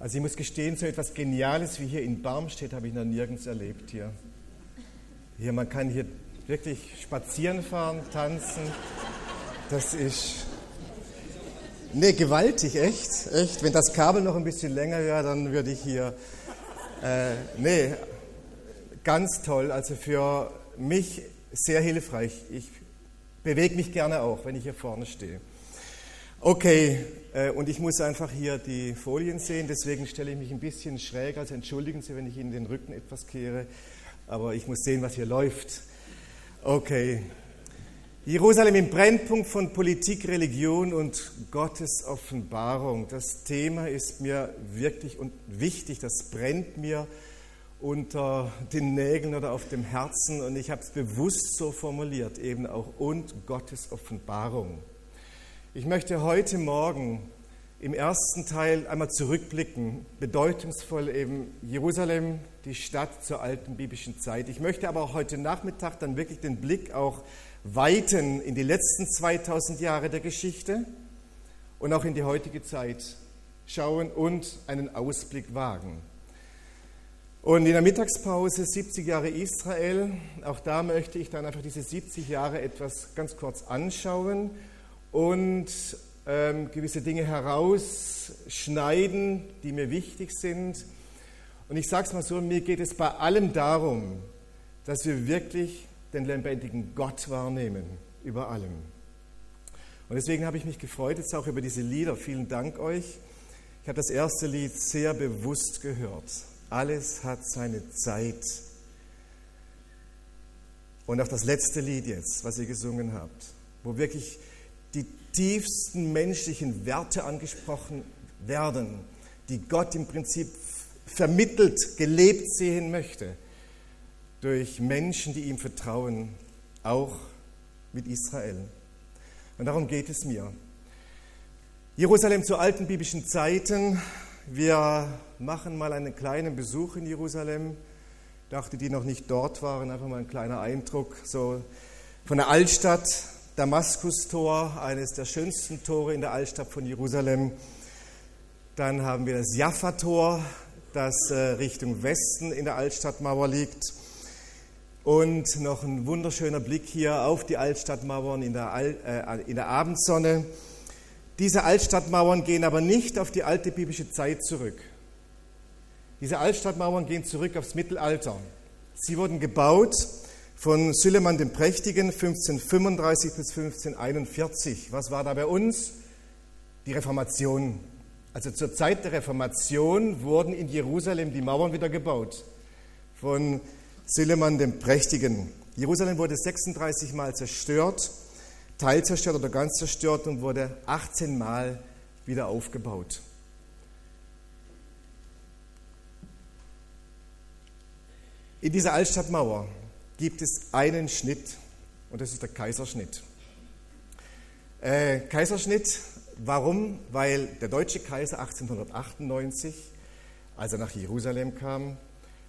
Also ich muss gestehen, so etwas Geniales wie hier in Barmstedt habe ich noch nirgends erlebt hier. Hier, man kann hier wirklich spazieren fahren, tanzen. Das ist, nee, gewaltig, echt, echt. Wenn das Kabel noch ein bisschen länger wäre, dann würde ich hier, äh, nee, ganz toll. Also für mich sehr hilfreich. Ich bewege mich gerne auch, wenn ich hier vorne stehe. Okay, und ich muss einfach hier die Folien sehen, deswegen stelle ich mich ein bisschen schräg, also entschuldigen Sie, wenn ich Ihnen den Rücken etwas kehre, aber ich muss sehen, was hier läuft. Okay. Jerusalem im Brennpunkt von Politik, Religion und Gottes Offenbarung. Das Thema ist mir wirklich und wichtig, das brennt mir unter den Nägeln oder auf dem Herzen und ich habe es bewusst so formuliert, eben auch und Gottes Offenbarung. Ich möchte heute Morgen im ersten Teil einmal zurückblicken, bedeutungsvoll eben Jerusalem, die Stadt zur alten biblischen Zeit. Ich möchte aber auch heute Nachmittag dann wirklich den Blick auch weiten in die letzten 2000 Jahre der Geschichte und auch in die heutige Zeit schauen und einen Ausblick wagen. Und in der Mittagspause 70 Jahre Israel, auch da möchte ich dann einfach diese 70 Jahre etwas ganz kurz anschauen und ähm, gewisse Dinge herausschneiden, die mir wichtig sind. Und ich sage es mal so, mir geht es bei allem darum, dass wir wirklich den lebendigen Gott wahrnehmen, über allem. Und deswegen habe ich mich gefreut jetzt auch über diese Lieder. Vielen Dank euch. Ich habe das erste Lied sehr bewusst gehört. Alles hat seine Zeit. Und auch das letzte Lied jetzt, was ihr gesungen habt, wo wirklich die tiefsten menschlichen Werte angesprochen werden, die Gott im Prinzip vermittelt, gelebt sehen möchte durch Menschen, die ihm vertrauen, auch mit Israel. Und darum geht es mir. Jerusalem zu alten biblischen Zeiten. Wir machen mal einen kleinen Besuch in Jerusalem. Dachte, die noch nicht dort waren, einfach mal ein kleiner Eindruck so von der Altstadt, Damaskustor, eines der schönsten Tore in der Altstadt von Jerusalem. Dann haben wir das Jaffa-Tor, das äh, Richtung Westen in der Altstadtmauer liegt. Und noch ein wunderschöner Blick hier auf die Altstadtmauern in der, Al äh, in der Abendsonne. Diese Altstadtmauern gehen aber nicht auf die alte biblische Zeit zurück. Diese Altstadtmauern gehen zurück aufs Mittelalter. Sie wurden gebaut von Süleyman dem Prächtigen 1535 bis 1541. Was war da bei uns? Die Reformation. Also zur Zeit der Reformation wurden in Jerusalem die Mauern wieder gebaut von Süleyman dem Prächtigen. Jerusalem wurde 36 Mal zerstört, teilzerstört oder ganz zerstört und wurde 18 Mal wieder aufgebaut. In dieser Altstadtmauer gibt es einen Schnitt und das ist der Kaiserschnitt. Äh, Kaiserschnitt, warum? Weil der deutsche Kaiser 1898, als er nach Jerusalem kam,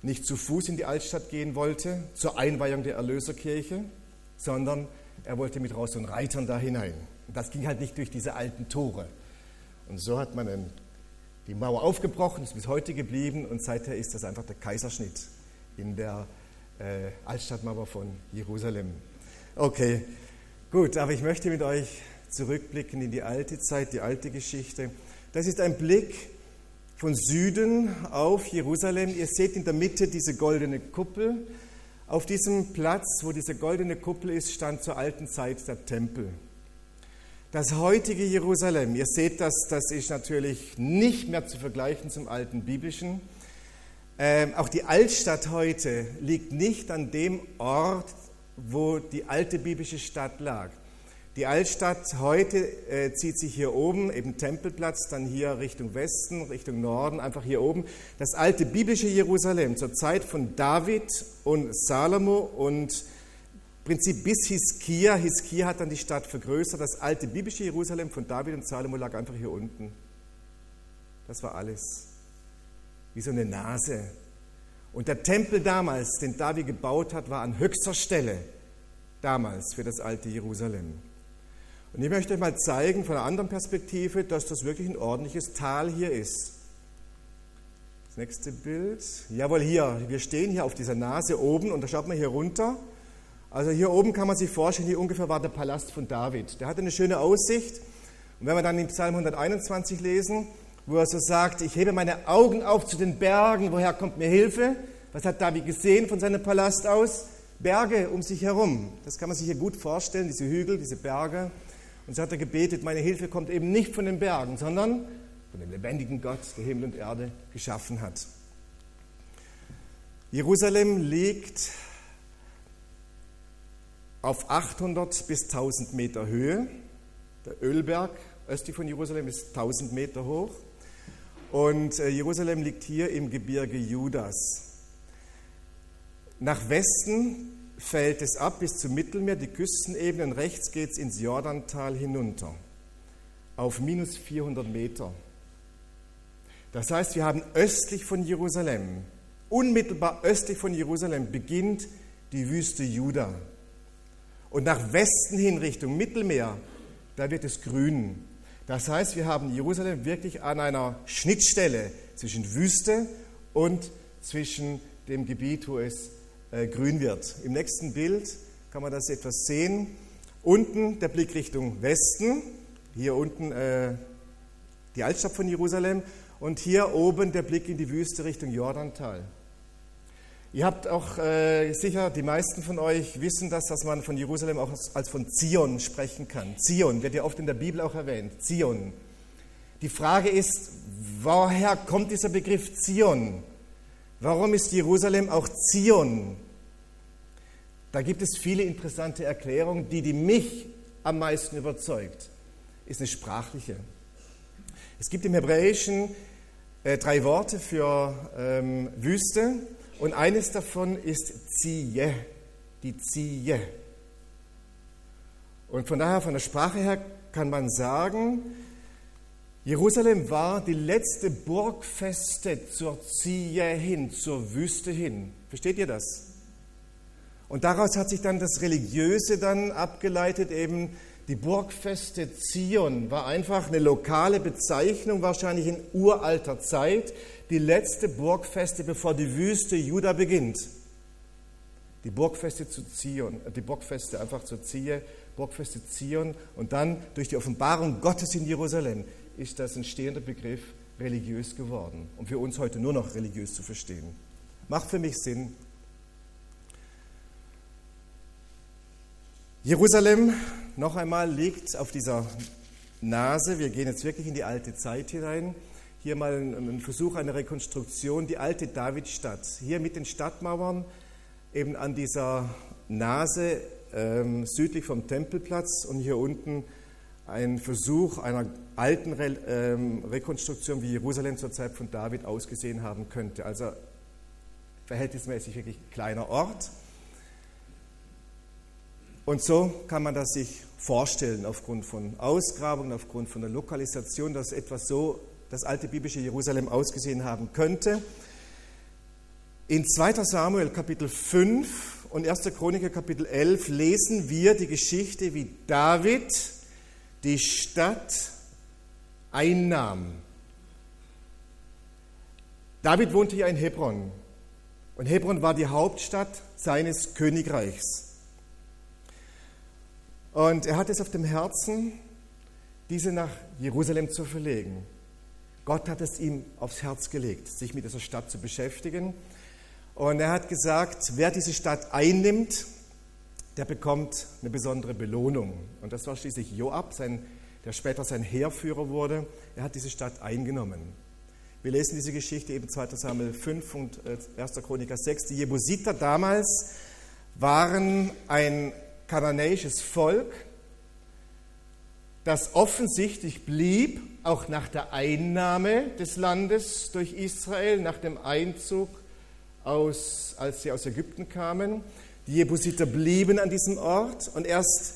nicht zu Fuß in die Altstadt gehen wollte zur Einweihung der Erlöserkirche, sondern er wollte mit Ross und Reitern da hinein. Das ging halt nicht durch diese alten Tore. Und so hat man dann die Mauer aufgebrochen, ist bis heute geblieben und seither ist das einfach der Kaiserschnitt in der äh, Altstadtmauer von Jerusalem. Okay, gut, aber ich möchte mit euch zurückblicken in die alte Zeit, die alte Geschichte. Das ist ein Blick von Süden auf Jerusalem. Ihr seht in der Mitte diese goldene Kuppel. Auf diesem Platz, wo diese goldene Kuppel ist, stand zur alten Zeit der Tempel. Das heutige Jerusalem, ihr seht das, das ist natürlich nicht mehr zu vergleichen zum alten biblischen. Ähm, auch die Altstadt heute liegt nicht an dem Ort, wo die alte biblische Stadt lag. Die Altstadt heute äh, zieht sich hier oben, eben Tempelplatz, dann hier Richtung Westen, Richtung Norden, einfach hier oben. Das alte biblische Jerusalem zur Zeit von David und Salomo und Prinzip bis Hiskia. Hiskia hat dann die Stadt vergrößert. Das alte biblische Jerusalem von David und Salomo lag einfach hier unten. Das war alles wie so eine Nase. Und der Tempel damals, den David gebaut hat, war an höchster Stelle damals für das alte Jerusalem. Und ich möchte euch mal zeigen von einer anderen Perspektive, dass das wirklich ein ordentliches Tal hier ist. Das nächste Bild. Jawohl, hier. Wir stehen hier auf dieser Nase oben und da schaut man hier runter. Also hier oben kann man sich vorstellen, hier ungefähr war der Palast von David. Der hatte eine schöne Aussicht. Und wenn wir dann in Psalm 121 lesen, wo er so sagt, ich hebe meine Augen auf zu den Bergen, woher kommt mir Hilfe? Was hat David gesehen von seinem Palast aus? Berge um sich herum. Das kann man sich hier gut vorstellen, diese Hügel, diese Berge. Und so hat er gebetet, meine Hilfe kommt eben nicht von den Bergen, sondern von dem lebendigen Gott, der Himmel und Erde geschaffen hat. Jerusalem liegt auf 800 bis 1000 Meter Höhe. Der Ölberg östlich von Jerusalem ist 1000 Meter hoch. Und äh, Jerusalem liegt hier im Gebirge Judas. Nach Westen fällt es ab bis zum Mittelmeer, die Küstenebene, und rechts geht es ins Jordantal hinunter, auf minus 400 Meter. Das heißt, wir haben östlich von Jerusalem, unmittelbar östlich von Jerusalem beginnt die Wüste Juda. Und nach Westen hin Richtung Mittelmeer, da wird es grün. Das heißt, wir haben Jerusalem wirklich an einer Schnittstelle zwischen Wüste und zwischen dem Gebiet, wo es äh, grün wird. Im nächsten Bild kann man das etwas sehen. Unten der Blick Richtung Westen, hier unten äh, die Altstadt von Jerusalem und hier oben der Blick in die Wüste Richtung Jordantal. Ihr habt auch äh, sicher, die meisten von euch wissen das, dass man von Jerusalem auch als, als von Zion sprechen kann. Zion wird ja oft in der Bibel auch erwähnt. Zion. Die Frage ist, woher kommt dieser Begriff Zion? Warum ist Jerusalem auch Zion? Da gibt es viele interessante Erklärungen. Die, die mich am meisten überzeugt, ist eine sprachliche. Es gibt im Hebräischen äh, drei Worte für ähm, Wüste und eines davon ist Ziehe, die Ziehe. Und von daher, von der Sprache her, kann man sagen, Jerusalem war die letzte Burgfeste zur Ziehe hin, zur Wüste hin. Versteht ihr das? Und daraus hat sich dann das Religiöse dann abgeleitet, eben die Burgfeste Zion war einfach eine lokale Bezeichnung, wahrscheinlich in uralter Zeit, die letzte Burgfeste, bevor die Wüste Juda beginnt. Die Burgfeste zu Zion, äh, die Burgfeste einfach zu Zion, Burgfeste Zion und dann durch die Offenbarung Gottes in Jerusalem ist das ein stehender Begriff religiös geworden und für uns heute nur noch religiös zu verstehen. Macht für mich Sinn. Jerusalem noch einmal liegt auf dieser Nase. Wir gehen jetzt wirklich in die alte Zeit hinein. Hier mal ein, Versuch einer Rekonstruktion. Die alte Davidstadt. Hier mit den Stadtmauern, eben an dieser Nase ähm, südlich vom Tempelplatz und hier unten ein Versuch einer alten Re ähm, Rekonstruktion, wie Jerusalem zur Zeit von David ausgesehen haben könnte. Also verhältnismäßig wirklich kleiner Ort. Und so kann man das sich vorstellen aufgrund von Ausgrabungen, aufgrund von der Lokalisation, dass etwas so das alte biblische Jerusalem ausgesehen haben könnte. In 2 Samuel Kapitel 5 und 1. Chroniker Kapitel 11 lesen wir die Geschichte, wie David die Stadt einnahm. David wohnte ja in Hebron und Hebron war die Hauptstadt seines Königreichs. Und er hat es auf dem Herzen, diese nach Jerusalem zu verlegen. Gott hat es ihm aufs Herz gelegt, sich mit dieser Stadt zu beschäftigen. Und er hat gesagt, wer diese Stadt einnimmt, der bekommt eine besondere Belohnung. Und das war schließlich Joab, sein, der später sein Heerführer wurde. Er hat diese Stadt eingenommen. Wir lesen diese Geschichte eben 2. Samuel 5 und 1. Äh, Chroniker 6. Die Jebusiter damals waren ein kananäisches Volk, das offensichtlich blieb, auch nach der Einnahme des Landes durch Israel, nach dem Einzug, aus, als sie aus Ägypten kamen. Die Jebusiter blieben an diesem Ort und erst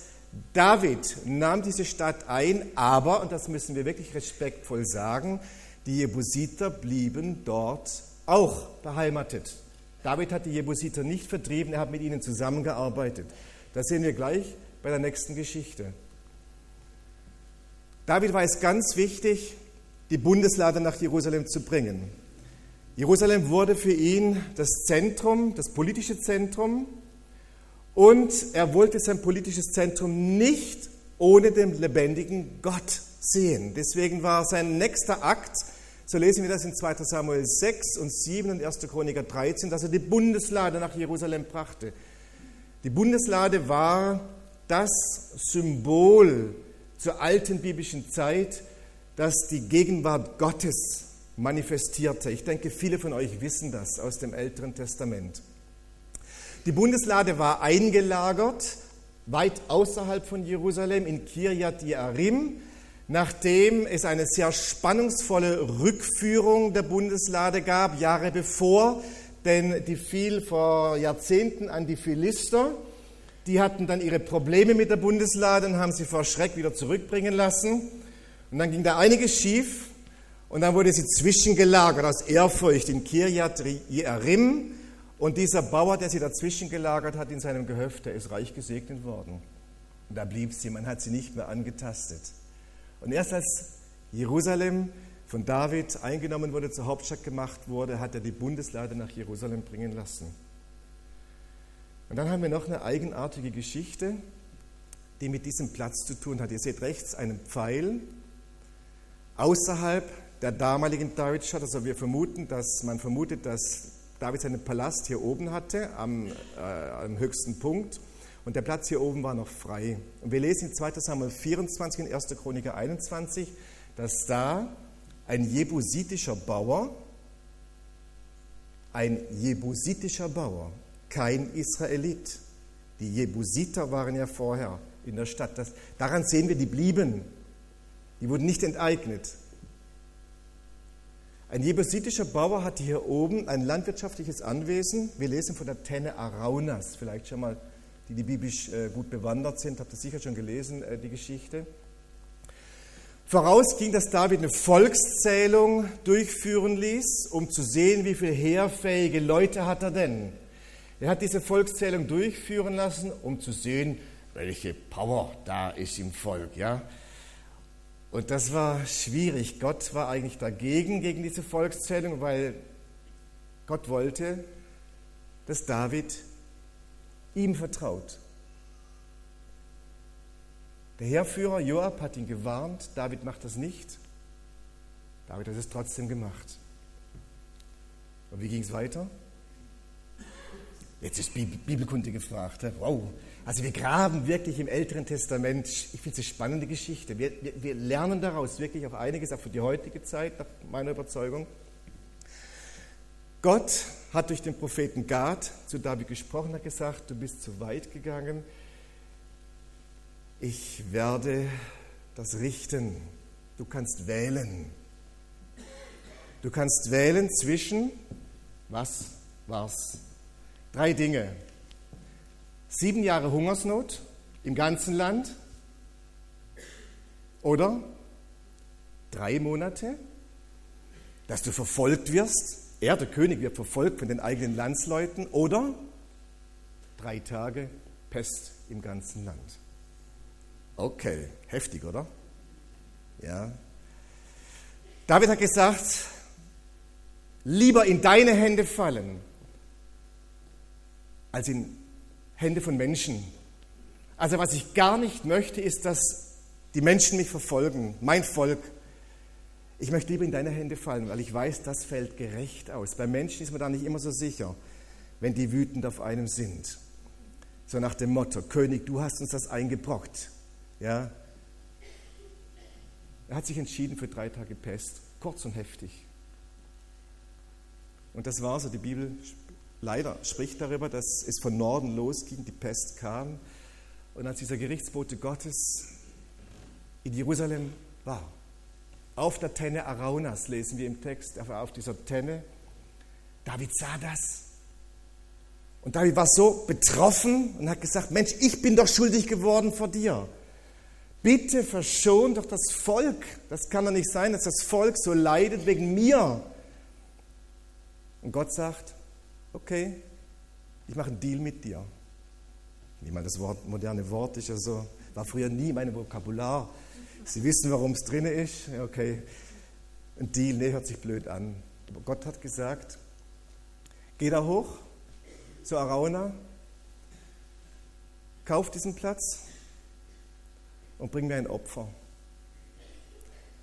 David nahm diese Stadt ein, aber, und das müssen wir wirklich respektvoll sagen, die Jebusiter blieben dort auch beheimatet. David hat die Jebusiter nicht vertrieben, er hat mit ihnen zusammengearbeitet. Das sehen wir gleich bei der nächsten Geschichte. David war es ganz wichtig, die Bundeslade nach Jerusalem zu bringen. Jerusalem wurde für ihn das Zentrum, das politische Zentrum. Und er wollte sein politisches Zentrum nicht ohne den lebendigen Gott sehen. Deswegen war sein nächster Akt, so lesen wir das in 2 Samuel 6 und 7 und 1. Chroniker 13, dass er die Bundeslade nach Jerusalem brachte. Die Bundeslade war das Symbol zur alten biblischen Zeit, das die Gegenwart Gottes manifestierte. Ich denke, viele von euch wissen das aus dem Älteren Testament. Die Bundeslade war eingelagert, weit außerhalb von Jerusalem, in Kirjat Jearim, nachdem es eine sehr spannungsvolle Rückführung der Bundeslade gab, Jahre bevor, denn die fiel vor Jahrzehnten an die Philister. Die hatten dann ihre Probleme mit der Bundeslade und haben sie vor Schreck wieder zurückbringen lassen. Und dann ging da einiges schief und dann wurde sie zwischengelagert aus Ehrfurcht in Kirjat Jearim. Und dieser Bauer, der sie dazwischen gelagert hat in seinem Gehöft, der ist reich gesegnet worden. Und da blieb sie, man hat sie nicht mehr angetastet. Und erst als Jerusalem von David eingenommen wurde, zur Hauptstadt gemacht wurde, hat er die Bundeslade nach Jerusalem bringen lassen. Und dann haben wir noch eine eigenartige Geschichte, die mit diesem Platz zu tun hat. Ihr seht rechts einen Pfeil außerhalb der damaligen Davidstadt. Also wir vermuten, dass man vermutet, dass David seinen Palast hier oben hatte, am, äh, am höchsten Punkt. Und der Platz hier oben war noch frei. Und wir lesen in 2 Samuel 24 und 1. Chroniker 21, dass da ein jebusitischer Bauer, ein jebusitischer Bauer, kein Israelit. Die Jebusiter waren ja vorher in der Stadt. Das, daran sehen wir, die blieben. Die wurden nicht enteignet. Ein jebusitischer Bauer hatte hier oben ein landwirtschaftliches Anwesen. Wir lesen von der Tenne Araunas, vielleicht schon mal, die die biblisch äh, gut bewandert sind, habt ihr sicher schon gelesen, äh, die Geschichte. Voraus ging, dass David eine Volkszählung durchführen ließ, um zu sehen, wie viele heerfähige Leute hat er denn. Er hat diese Volkszählung durchführen lassen, um zu sehen, welche Power da ist im Volk. Ja? Und das war schwierig. Gott war eigentlich dagegen, gegen diese Volkszählung, weil Gott wollte, dass David ihm vertraut. Der Heerführer Joab hat ihn gewarnt, David macht das nicht. David hat es trotzdem gemacht. Und wie ging es weiter? Jetzt ist Bibelkunde gefragt. Wow. Also wir graben wirklich im Älteren Testament. Ich finde es eine spannende Geschichte. Wir, wir, wir, lernen daraus wirklich auch einiges, auch für die heutige Zeit, nach meiner Überzeugung. Gott hat durch den Propheten Gad zu David gesprochen, hat gesagt, du bist zu weit gegangen ich werde das richten. Du kannst wählen. Du kannst wählen zwischen, was war's? Drei Dinge. Sieben Jahre Hungersnot im ganzen Land oder drei Monate, dass du verfolgt wirst. Er, der König, wird verfolgt von den eigenen Landsleuten oder drei Tage Pest im ganzen Land. Okay, heftig, oder? Ja. David hat gesagt, lieber in deine Hände fallen, als in Hände von Menschen. Also was ich gar nicht möchte, ist, dass die Menschen mich verfolgen, mein Volk. Ich möchte lieber in deine Hände fallen, weil ich weiß, das fällt gerecht aus. Bei Menschen ist man da nicht immer so sicher, wenn die wütend auf einem sind. So nach dem Motto, König, du hast uns das eingebrockt. Ja. Er hat sich entschieden für drei Tage Pest, kurz und heftig. Und das war so, die Bibel leider spricht darüber, dass es von Norden losging, die Pest kam. Und als dieser Gerichtsbote Gottes in Jerusalem war, auf der Tenne Araunas lesen wir im Text, auf dieser Tenne, David sah das. Und David war so betroffen und hat gesagt, Mensch, ich bin doch schuldig geworden vor dir. Bitte verschont doch das Volk. Das kann doch nicht sein, dass das Volk so leidet wegen mir. Und Gott sagt, okay, ich mache einen Deal mit dir. Ich meine, das Wort, moderne Wort ist ja so, war früher nie mein Vokabular. Sie wissen, warum es drin ist. Okay, ein Deal, nee, hört sich blöd an. Aber Gott hat gesagt, geh da hoch zu Arauna, kauf diesen Platz und bring mir ein Opfer.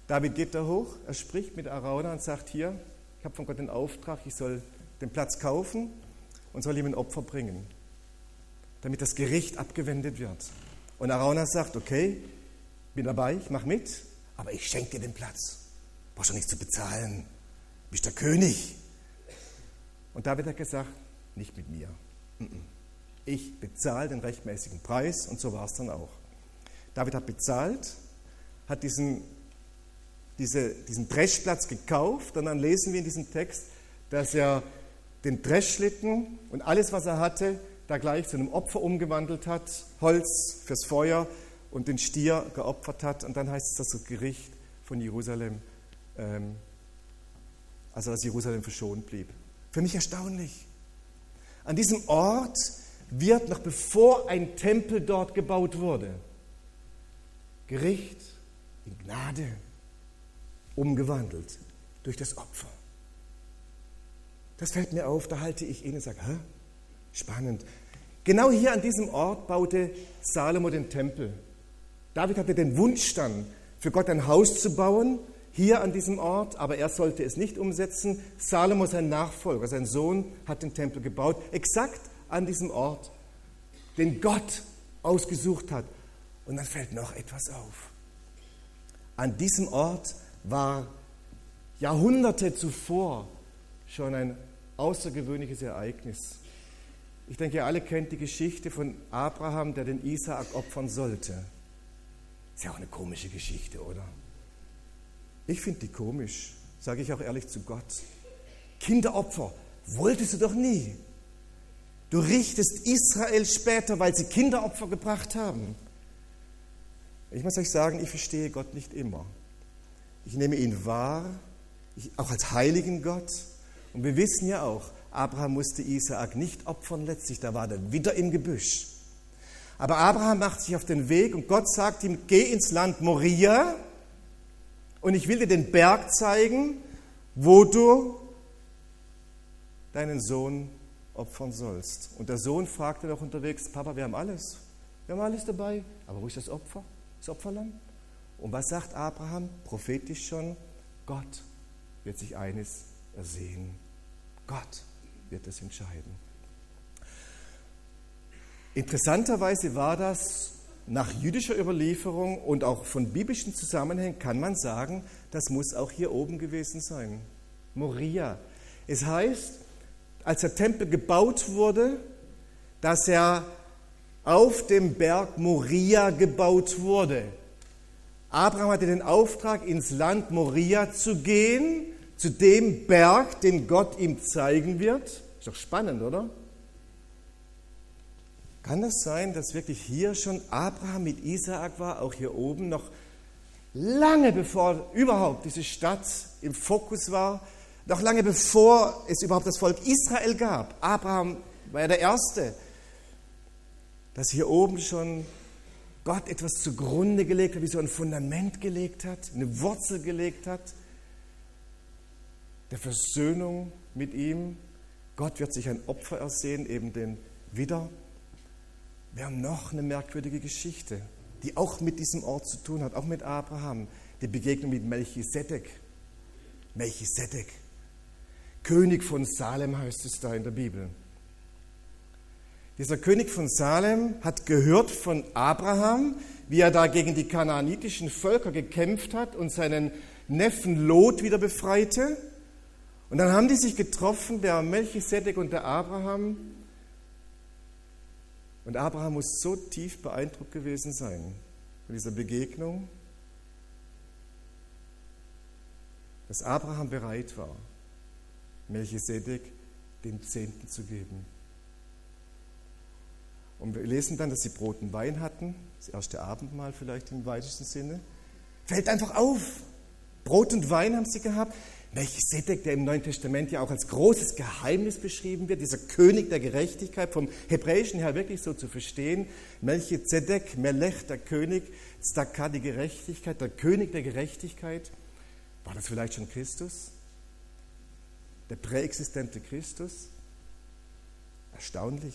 David geht da hoch, er spricht mit Arauna und sagt, hier, ich habe von Gott den Auftrag, ich soll den Platz kaufen und soll ihm ein Opfer bringen, damit das Gericht abgewendet wird. Und Arauna sagt, okay, bin dabei, ich mache mit, aber ich schenke dir den Platz. Brauchst du nichts zu bezahlen. Bist der König. Und David hat gesagt, nicht mit mir. Ich bezahle den rechtmäßigen Preis und so war es dann auch. David hat bezahlt, hat diesen, diese, diesen Dreschplatz gekauft und dann lesen wir in diesem Text, dass er den Dreschschlitten und alles, was er hatte, da gleich zu einem Opfer umgewandelt hat, Holz fürs Feuer und den Stier geopfert hat. Und dann heißt es, dass das Gericht von Jerusalem, ähm, also dass Jerusalem verschont blieb. Für mich erstaunlich. An diesem Ort wird, noch bevor ein Tempel dort gebaut wurde, Gericht in Gnade umgewandelt durch das Opfer. Das fällt mir auf, da halte ich inne und sage, Hä? spannend. Genau hier an diesem Ort baute Salomo den Tempel. David hatte den Wunsch dann, für Gott ein Haus zu bauen, hier an diesem Ort, aber er sollte es nicht umsetzen. Salomo, sein Nachfolger, sein Sohn, hat den Tempel gebaut, exakt an diesem Ort, den Gott ausgesucht hat. Und dann fällt noch etwas auf. An diesem Ort war Jahrhunderte zuvor schon ein außergewöhnliches Ereignis. Ich denke, ihr alle kennt die Geschichte von Abraham, der den Isaak opfern sollte. Ist ja auch eine komische Geschichte, oder? Ich finde die komisch, sage ich auch ehrlich zu Gott. Kinderopfer wolltest du doch nie. Du richtest Israel später, weil sie Kinderopfer gebracht haben. Ich muss euch sagen, ich verstehe Gott nicht immer. Ich nehme ihn wahr, ich, auch als heiligen Gott. Und wir wissen ja auch, Abraham musste Isaak nicht opfern letztlich, da war er wieder im Gebüsch. Aber Abraham macht sich auf den Weg und Gott sagt ihm, geh ins Land Moria und ich will dir den Berg zeigen, wo du deinen Sohn opfern sollst. Und der Sohn fragte noch unterwegs, Papa, wir haben alles. Wir haben alles dabei, aber wo ist das Opfer? Das Opferlamm? Und was sagt Abraham? Prophetisch schon, Gott wird sich eines ersehen. Gott wird es entscheiden. Interessanterweise war das nach jüdischer Überlieferung und auch von biblischen Zusammenhängen kann man sagen, das muss auch hier oben gewesen sein. Moria. Es heißt, als der Tempel gebaut wurde, dass er auf dem Berg Moria gebaut wurde. Abraham hatte den Auftrag, ins Land Moria zu gehen, zu dem Berg, den Gott ihm zeigen wird. Ist doch spannend, oder? Kann es das sein, dass wirklich hier schon Abraham mit Isaak war, auch hier oben, noch lange bevor überhaupt diese Stadt im Fokus war, noch lange bevor es überhaupt das Volk Israel gab? Abraham war ja der Erste, dass hier oben schon Gott etwas zugrunde gelegt hat, wie so ein Fundament gelegt hat, eine Wurzel gelegt hat, der Versöhnung mit ihm. Gott wird sich ein Opfer ersehen, eben den Widder wir haben noch eine merkwürdige Geschichte, die auch mit diesem Ort zu tun hat, auch mit Abraham, die Begegnung mit Melchisedek. Melchisedek, König von Salem heißt es da in der Bibel. Dieser König von Salem hat gehört von Abraham, wie er da gegen die kanaanitischen Völker gekämpft hat und seinen Neffen Lot wieder befreite. Und dann haben die sich getroffen, der Melchisedek und der Abraham, und Abraham muss so tief beeindruckt gewesen sein von dieser Begegnung, dass Abraham bereit war, Melchisedek den Zehnten zu geben. Und wir lesen dann, dass sie Brot und Wein hatten, das erste Abendmahl vielleicht im weitesten Sinne. Fällt einfach auf. Brot und Wein haben sie gehabt. Melchisedek, der im Neuen Testament ja auch als großes Geheimnis beschrieben wird, dieser König der Gerechtigkeit, vom Hebräischen her wirklich so zu verstehen. Melchizedek, Melech, der König, Zdaka, die Gerechtigkeit, der König der Gerechtigkeit. War das vielleicht schon Christus? der präexistente Christus. Erstaunlich.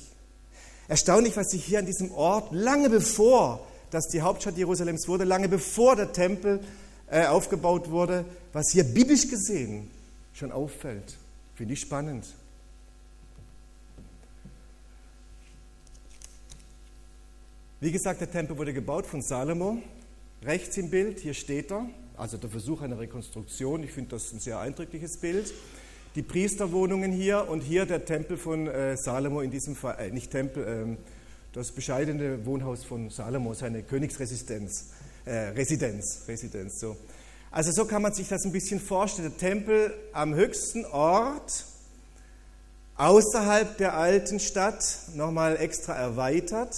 Erstaunlich, was sich hier an diesem Ort, lange bevor das die Hauptstadt Jerusalems wurde, lange bevor der Tempel äh, aufgebaut wurde, was hier biblisch gesehen schon auffällt. Finde ich spannend. Wie gesagt, der Tempel wurde gebaut von Salomo. Rechts im Bild, hier steht er, also der Versuch einer Rekonstruktion. Ich finde das ein sehr eindrückliches Bild. Die Priesterwohnungen hier und hier der Tempel von äh, Salomo in diesem Fall, äh, nicht Tempel, äh, das bescheidene Wohnhaus von Salomo, seine Königsresidenz, äh, Residenz, Residenz. So. Also so kann man sich das ein bisschen vorstellen. Der Tempel am höchsten Ort, außerhalb der alten Stadt, nochmal extra erweitert.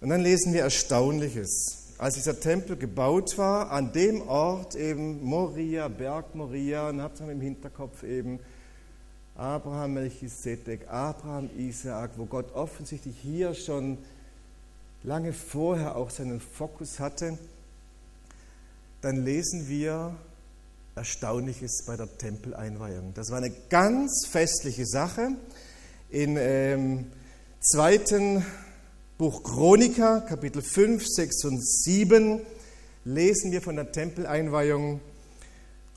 Und dann lesen wir Erstaunliches. Als dieser Tempel gebaut war, an dem Ort eben Moria, Berg Moria, und habt ihr im Hinterkopf eben Abraham, Melchisedek, Abraham, Isaak, wo Gott offensichtlich hier schon lange vorher auch seinen Fokus hatte, dann lesen wir Erstaunliches bei der Tempeleinweihung. Das war eine ganz festliche Sache. In ähm, zweiten Buch Chroniker, Kapitel 5, 6 und 7 lesen wir von der Tempeleinweihung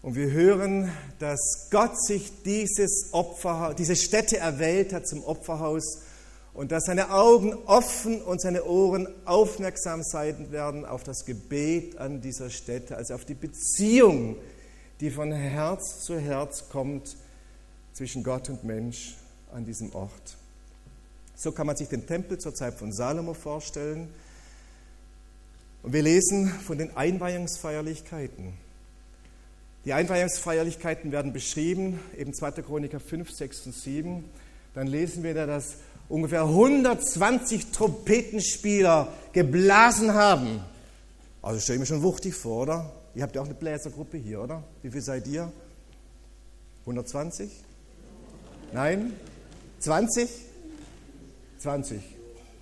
und wir hören, dass Gott sich dieses Opferhaus, diese Stätte erwählt hat zum Opferhaus und dass seine Augen offen und seine Ohren aufmerksam sein werden auf das Gebet an dieser Stätte, also auf die Beziehung, die von Herz zu Herz kommt zwischen Gott und Mensch an diesem Ort. So kann man sich den Tempel zur Zeit von Salomo vorstellen. Und wir lesen von den Einweihungsfeierlichkeiten. Die Einweihungsfeierlichkeiten werden beschrieben, eben 2. Chroniker 5, 6 und 7. Dann lesen wir da, dass ungefähr 120 Trompetenspieler geblasen haben. Also stelle ich mir schon wuchtig vor, oder? Ihr habt ja auch eine Bläsergruppe hier, oder? Wie viel seid ihr? 120? Nein? 20? 20.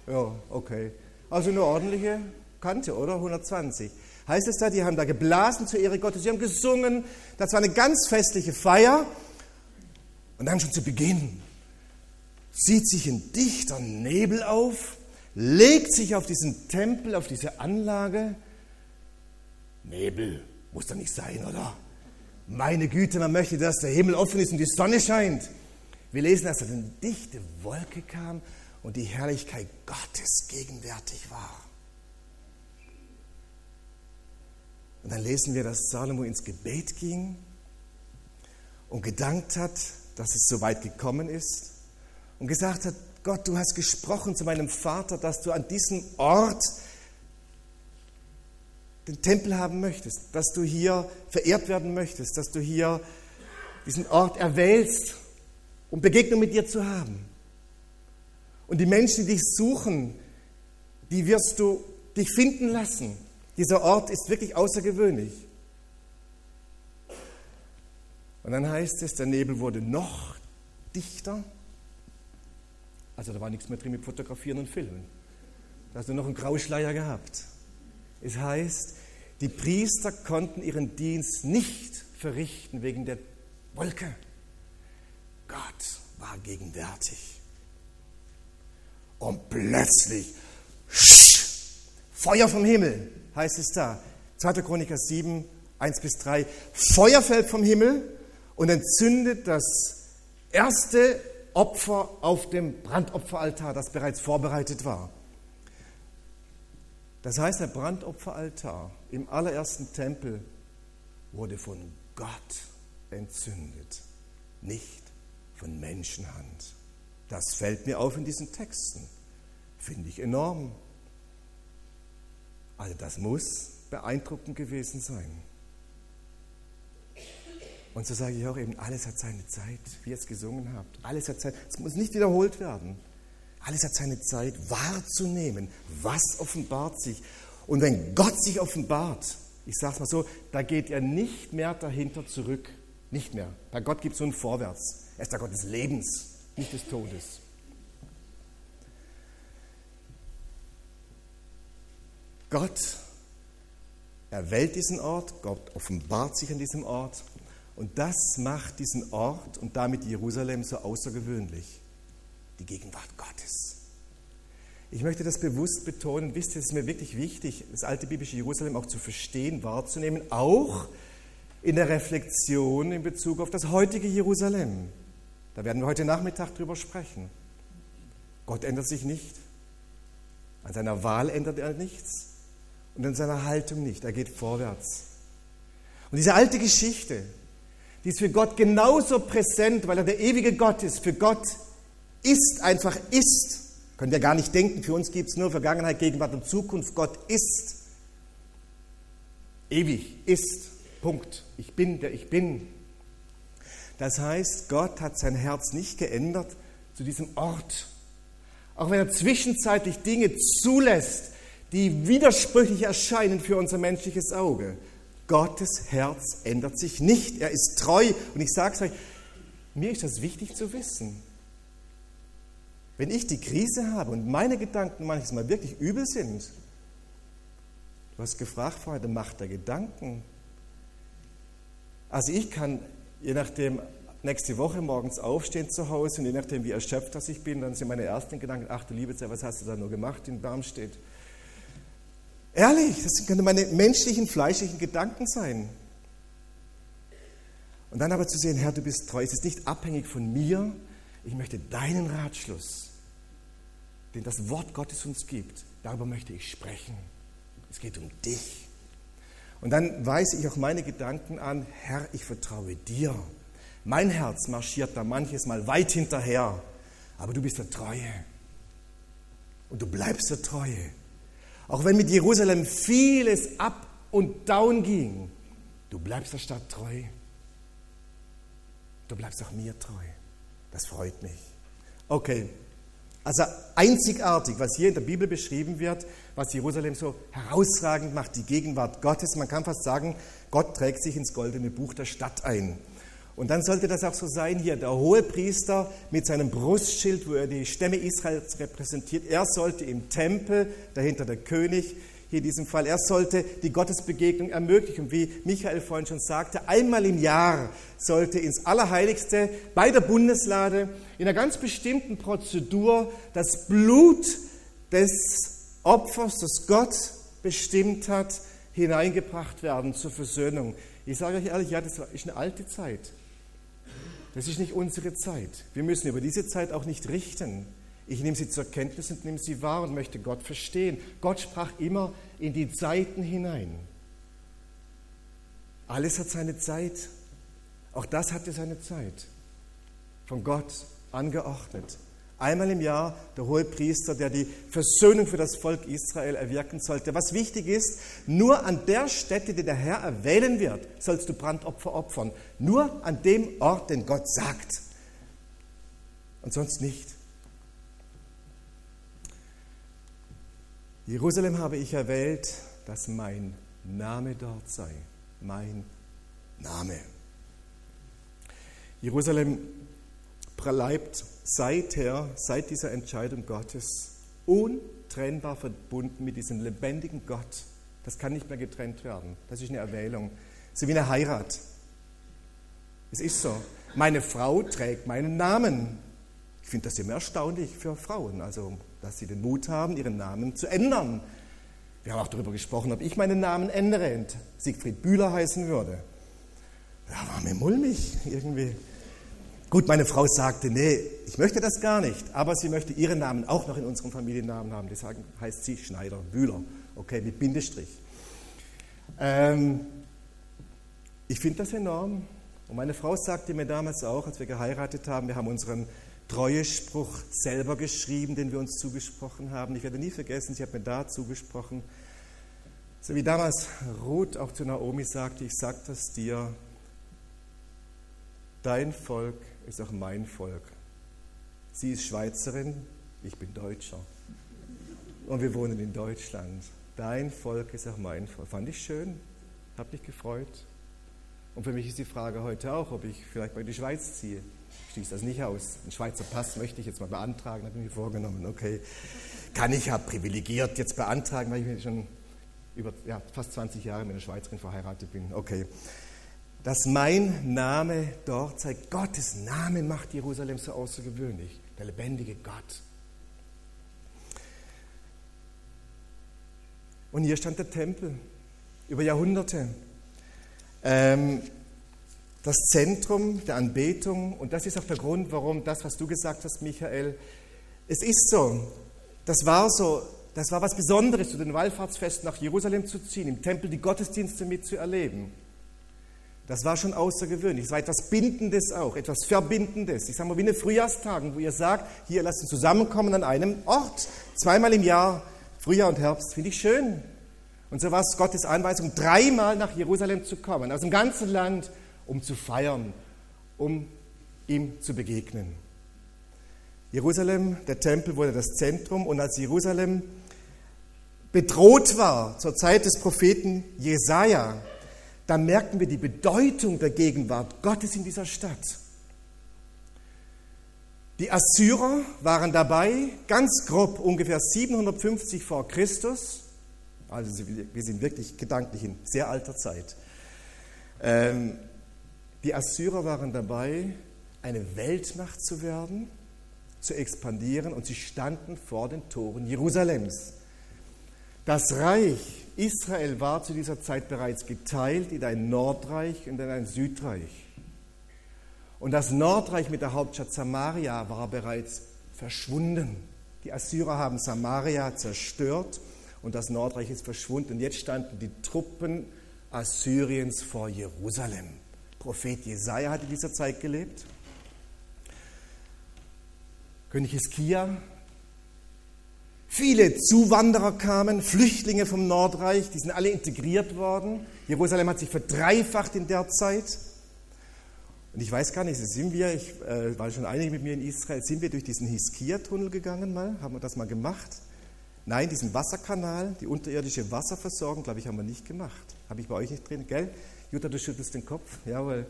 Ja, okay. Also eine ordentliche Kante, oder? 120. Heißt es da, die haben da geblasen zur Ehre Gottes, sie haben gesungen. Das war eine ganz festliche Feier. Und dann schon zu Beginn zieht sich ein dichter Nebel auf, legt sich auf diesen Tempel, auf diese Anlage. Nebel muss da nicht sein, oder? Meine Güte, man möchte, dass der Himmel offen ist und die Sonne scheint. Wir lesen, dass da eine dichte Wolke kam und die Herrlichkeit Gottes gegenwärtig war. Und dann lesen wir, dass Salomo ins Gebet ging und gedankt hat, dass es so weit gekommen ist und gesagt hat, Gott, du hast gesprochen zu meinem Vater, dass du an diesem Ort den Tempel haben möchtest, dass du hier verehrt werden möchtest, dass du hier diesen Ort erwählst, um Begegnung mit dir zu haben. Und die Menschen, die dich suchen, die wirst du dich finden lassen. Dieser Ort ist wirklich außergewöhnlich. Und dann heißt es, der Nebel wurde noch dichter. Also da war nichts mehr drin mit Fotografieren und Filmen. Da hast du noch einen Grauschleier gehabt. Es heißt, die Priester konnten ihren Dienst nicht verrichten wegen der Wolke. Gott war gegenwärtig. Und plötzlich, Feuer vom Himmel, heißt es da. 2. Chroniker 7, 1 bis 3. Feuer fällt vom Himmel und entzündet das erste Opfer auf dem Brandopferaltar, das bereits vorbereitet war. Das heißt, der Brandopferaltar im allerersten Tempel wurde von Gott entzündet, nicht von Menschenhand. Das fällt mir auf in diesen Texten. Finde ich enorm. Also das muss beeindruckend gewesen sein. Und so sage ich auch eben, alles hat seine Zeit, wie ihr es gesungen habt. Alles hat Zeit. Es muss nicht wiederholt werden. Alles hat seine Zeit wahrzunehmen. Was offenbart sich? Und wenn Gott sich offenbart, ich sage es mal so, da geht er nicht mehr dahinter zurück. Nicht mehr. Bei Gott gibt es so ein Vorwärts. Er ist der Gott des Lebens nicht des Todes. Gott erwählt diesen Ort, Gott offenbart sich an diesem Ort Und das macht diesen Ort und damit Jerusalem so außergewöhnlich. Die Gegenwart Gottes. Ich möchte das bewusst betonen. Wisst ihr, es ist mir wirklich wichtig, das alte biblische Jerusalem auch zu verstehen, wahrzunehmen, auch in der Reflexion in Bezug auf das heutige Jerusalem. Da werden wir heute Nachmittag drüber sprechen. Gott ändert sich nicht. An seiner Wahl ändert er nichts und an seiner Haltung nicht. Er geht vorwärts. Und diese alte Geschichte, die ist für Gott genauso präsent, weil er der ewige Gott ist. Für Gott ist einfach ist. Können wir gar nicht denken. Für uns gibt es nur Vergangenheit, Gegenwart und Zukunft. Gott ist. Ewig ist. Punkt. Ich bin, der ich bin. Das heißt, Gott hat sein Herz nicht geändert zu diesem Ort. Auch wenn er zwischenzeitlich Dinge zulässt, die widersprüchlich erscheinen für unser menschliches Auge. Gottes Herz ändert sich nicht. Er ist treu. Und ich sage es euch, mir ist das wichtig zu wissen. Wenn ich die Krise habe und meine Gedanken manchmal wirklich übel sind, du hast gefragt vorher, Macht der Gedanken. Also ich kann, je nachdem, nächste Woche morgens aufstehen zu Hause und je nachdem, wie erschöpft das ich bin, dann sind meine ersten Gedanken, ach du liebe Zeit, was hast du da nur gemacht in Darmstadt? Ehrlich, das können meine menschlichen, fleischlichen Gedanken sein. Und dann aber zu sehen, Herr, du bist treu, es ist nicht abhängig von mir, ich möchte deinen Ratschluss, den das Wort Gottes uns gibt, darüber möchte ich sprechen. Es geht um dich. Und dann weise ich auch meine Gedanken an, Herr, ich vertraue dir. Mein Herz marschiert da manches Mal weit hinterher, aber du bist der Treue. Und du bleibst der Treue. Auch wenn mit Jerusalem vieles ab und down ging, du bleibst der Stadt treu. Du bleibst auch mir treu. Das freut mich. Okay, also einzigartig, was hier in der Bibel beschrieben wird, was Jerusalem so herausragend macht, die Gegenwart Gottes. Man kann fast sagen, Gott trägt sich ins goldene Buch der Stadt ein. Und dann sollte das auch so sein hier, der Hohepriester mit seinem Brustschild, wo er die Stämme Israels repräsentiert, er sollte im Tempel, dahinter der König, hier in diesem Fall, er sollte die Gottesbegegnung ermöglichen. Und wie Michael vorhin schon sagte, einmal im Jahr sollte ins Allerheiligste bei der Bundeslade in einer ganz bestimmten Prozedur das Blut des Opfers, das Gott bestimmt hat, hineingebracht werden zur Versöhnung. Ich sage euch ehrlich, ja, das ist eine alte Zeit. Das ist nicht unsere Zeit. Wir müssen über diese Zeit auch nicht richten. Ich nehme sie zur Kenntnis und nehme sie wahr und möchte Gott verstehen. Gott sprach immer in die Zeiten hinein. Alles hat seine Zeit. Auch das hatte seine Zeit. Von Gott angeordnet. Einmal im Jahr der hohe Priester, der die Versöhnung für das Volk Israel erwirken sollte. Was wichtig ist, nur an der Stätte, die der Herr erwählen wird, sollst du Brandopfer opfern. Nur an dem Ort, den Gott sagt. Und sonst nicht. Jerusalem habe ich erwählt, dass mein Name dort sei. Mein Name. Jerusalem bleibt seither, seit dieser Entscheidung Gottes, untrennbar verbunden mit diesem lebendigen Gott. Das kann nicht mehr getrennt werden. Das ist eine Erwählung. So wie eine Heirat. Es ist so. Meine Frau trägt meinen Namen. Ich finde das immer erstaunlich für Frauen, also dass sie den Mut haben, ihren Namen zu ändern. Wir haben auch darüber gesprochen, ob ich meinen Namen ändere und Siegfried Bühler heißen würde. Da war mir mulmig irgendwie. Gut, meine Frau sagte, nee, ich möchte das gar nicht, aber sie möchte ihren Namen auch noch in unserem Familiennamen haben. Deshalb heißt sie Schneider Bühler, okay, mit Bindestrich. Ähm, ich finde das enorm. Und meine Frau sagte mir damals auch, als wir geheiratet haben, wir haben unseren Treuespruch selber geschrieben, den wir uns zugesprochen haben. Ich werde nie vergessen, sie hat mir da zugesprochen, so wie damals Ruth auch zu Naomi sagte, ich sage das dir, dein Volk ist auch mein Volk. Sie ist Schweizerin, ich bin Deutscher. Und wir wohnen in Deutschland. Dein Volk ist auch mein Volk. Fand ich schön, habe mich gefreut. Und für mich ist die Frage heute auch, ob ich vielleicht mal in die Schweiz ziehe. Ich schließe das nicht aus. Einen Schweizer Pass möchte ich jetzt mal beantragen, habe ich mir vorgenommen. Okay, kann ich ja privilegiert jetzt beantragen, weil ich schon über ja, fast 20 Jahre mit einer Schweizerin verheiratet bin. Okay. Dass mein Name dort sei. Gottes Name macht Jerusalem so außergewöhnlich, der lebendige Gott. Und hier stand der Tempel über Jahrhunderte. Ähm, das Zentrum der Anbetung. Und das ist auch der Grund, warum das, was du gesagt hast, Michael, es ist so. Das war so, das war was Besonderes, zu den Wallfahrtsfesten nach Jerusalem zu ziehen, im Tempel die Gottesdienste mitzuerleben. Das war schon außergewöhnlich. Es war etwas Bindendes auch, etwas Verbindendes. Ich sage mal, wie eine Frühjahrstagung, wo ihr sagt, hier lasst uns zusammenkommen an einem Ort, zweimal im Jahr, Frühjahr und Herbst, finde ich schön. Und so war es Gottes Anweisung, dreimal nach Jerusalem zu kommen, aus dem ganzen Land, um zu feiern, um ihm zu begegnen. Jerusalem, der Tempel wurde das Zentrum und als Jerusalem bedroht war zur Zeit des Propheten Jesaja, da merkten wir die Bedeutung der Gegenwart Gottes in dieser Stadt. Die Assyrer waren dabei, ganz grob ungefähr 750 vor Christus, also wir sind wirklich gedanklich in sehr alter Zeit. Ähm, die Assyrer waren dabei, eine Weltmacht zu werden, zu expandieren und sie standen vor den Toren Jerusalems. Das Reich Israel war zu dieser Zeit bereits geteilt in ein Nordreich und in ein Südreich. Und das Nordreich mit der Hauptstadt Samaria war bereits verschwunden. Die Assyrer haben Samaria zerstört und das Nordreich ist verschwunden. Und jetzt standen die Truppen Assyriens vor Jerusalem. Prophet Jesaja hat in dieser Zeit gelebt. König Hiskia. Viele Zuwanderer kamen, Flüchtlinge vom Nordreich, die sind alle integriert worden. Jerusalem hat sich verdreifacht in der Zeit. Und ich weiß gar nicht, sind wir, ich äh, war schon einige mit mir in Israel, sind wir durch diesen Hiskia-Tunnel gegangen mal? Haben wir das mal gemacht? Nein, diesen Wasserkanal, die unterirdische Wasserversorgung, glaube ich, haben wir nicht gemacht. Habe ich bei euch nicht drin, gell? Jutta, du schüttelst den Kopf. Jawohl.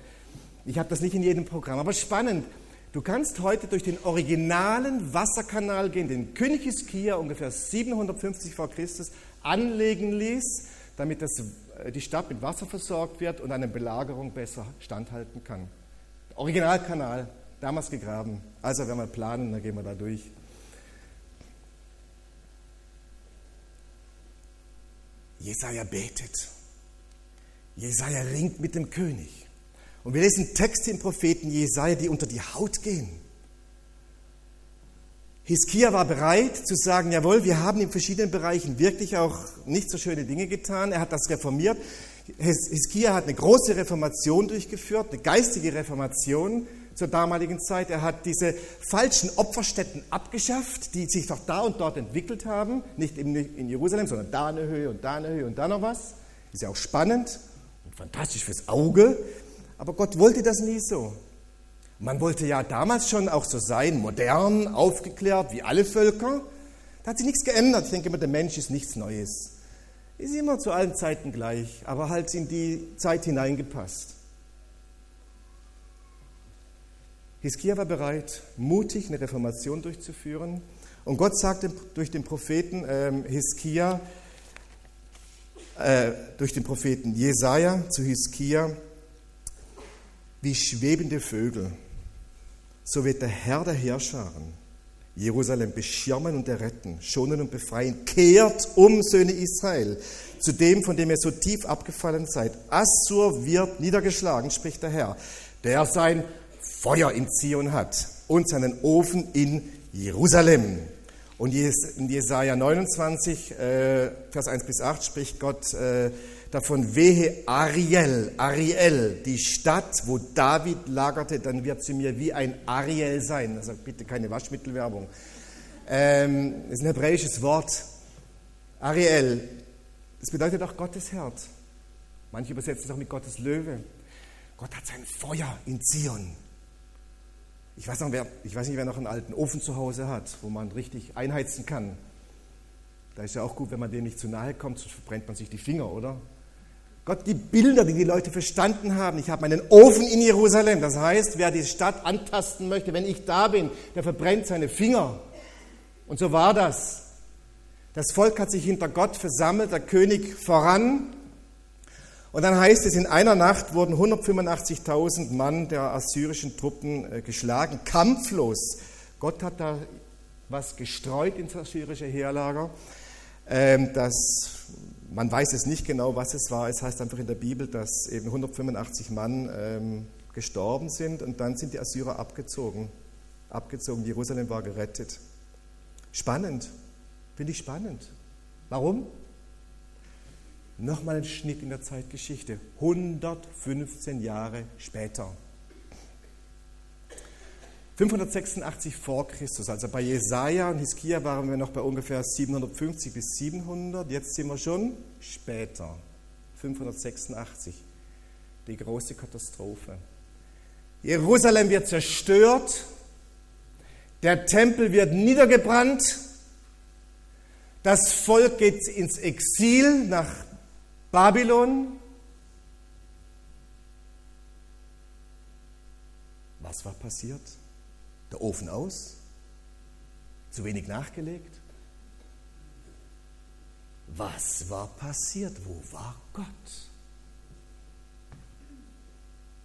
Ich habe das nicht in jedem Programm, aber spannend. Du kannst heute durch den originalen Wasserkanal gehen, den König Hiskia ungefähr 750 vor Christus anlegen ließ, damit das, äh, die Stadt mit Wasser versorgt wird und eine Belagerung besser standhalten kann. Originalkanal, damals gegraben. Also wenn wir planen, dann gehen wir da durch. Jesaja betet. Jesaja ringt mit dem König. Und wir lesen Texte im Propheten Jesaja, die unter die Haut gehen. Hiskia war bereit zu sagen, jawohl, wir haben in verschiedenen Bereichen wirklich auch nicht so schöne Dinge getan. Er hat das reformiert. Hiskia hat eine große Reformation durchgeführt, eine geistige Reformation zur damaligen Zeit. Er hat diese falschen Opferstätten abgeschafft, die sich doch da und dort entwickelt haben. Nicht in Jerusalem, sondern da eine Höhe und da eine Höhe und da noch was. Ist ja auch spannend und fantastisch fürs Auge. Aber Gott wollte das nie so. Man wollte ja damals schon auch so sein, modern, aufgeklärt, wie alle Völker. Da hat sich nichts geändert. Ich denke immer, der Mensch ist nichts Neues. Ist immer zu allen Zeiten gleich, aber halt in die Zeit hineingepasst. Hiskia war bereit, mutig eine Reformation durchzuführen. Und Gott sagte durch den Propheten ähm, Hiskia, äh, durch den Propheten Jesaja zu Hiskia, wie schwebende Vögel, so wird der Herr der Herrscharen Jerusalem beschirmen und erretten, schonen und befreien. Kehrt um, Söhne Israel, zu dem, von dem ihr so tief abgefallen seid. Assur wird niedergeschlagen, spricht der Herr, der sein Feuer in Zion hat und seinen Ofen in Jerusalem. Und in Jesaja 29, äh, Vers 1 bis 8 spricht Gott äh, davon, wehe Ariel, Ariel, die Stadt, wo David lagerte, dann wird sie mir wie ein Ariel sein. Also bitte keine Waschmittelwerbung. Ähm, das ist ein hebräisches Wort. Ariel, das bedeutet auch Gottes Herz. Manche übersetzen es auch mit Gottes Löwe. Gott hat sein Feuer in Zion. Ich weiß, noch, wer, ich weiß nicht, wer noch einen alten Ofen zu Hause hat, wo man richtig einheizen kann. Da ist ja auch gut, wenn man dem nicht zu nahe kommt, sonst verbrennt man sich die Finger, oder? Gott gibt Bilder, die die Leute verstanden haben. Ich habe meinen Ofen in Jerusalem. Das heißt, wer die Stadt antasten möchte, wenn ich da bin, der verbrennt seine Finger. Und so war das. Das Volk hat sich hinter Gott versammelt, der König voran. Und dann heißt es, in einer Nacht wurden 185.000 Mann der assyrischen Truppen äh, geschlagen, kampflos. Gott hat da was gestreut ins assyrische Heerlager. Ähm, das, man weiß es nicht genau, was es war. Es heißt einfach in der Bibel, dass eben 185 Mann ähm, gestorben sind und dann sind die Assyrer abgezogen. Abgezogen, Jerusalem war gerettet. Spannend, finde ich spannend. Warum? Nochmal ein Schnitt in der Zeitgeschichte. 115 Jahre später. 586 vor Christus, also bei Jesaja und Hiskia waren wir noch bei ungefähr 750 bis 700, jetzt sind wir schon später, 586, die große Katastrophe. Jerusalem wird zerstört, der Tempel wird niedergebrannt, das Volk geht ins Exil nach Babylon. Was war passiert? Der Ofen aus? Zu wenig nachgelegt? Was war passiert? Wo war Gott?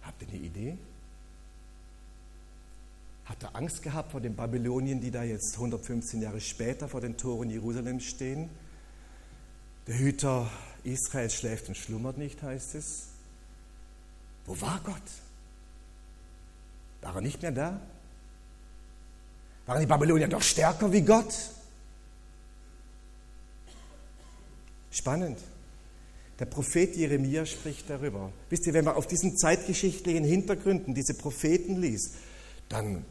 Habt ihr eine Idee? Hat er Angst gehabt vor den Babylonien, die da jetzt 115 Jahre später vor den Toren Jerusalems stehen? Der Hüter Israel schläft und schlummert nicht, heißt es. Wo war Gott? War er nicht mehr da? Waren die Babylonier doch stärker wie Gott? Spannend. Der Prophet Jeremia spricht darüber. Wisst ihr, wenn man auf diesen zeitgeschichtlichen Hintergründen diese Propheten liest, dann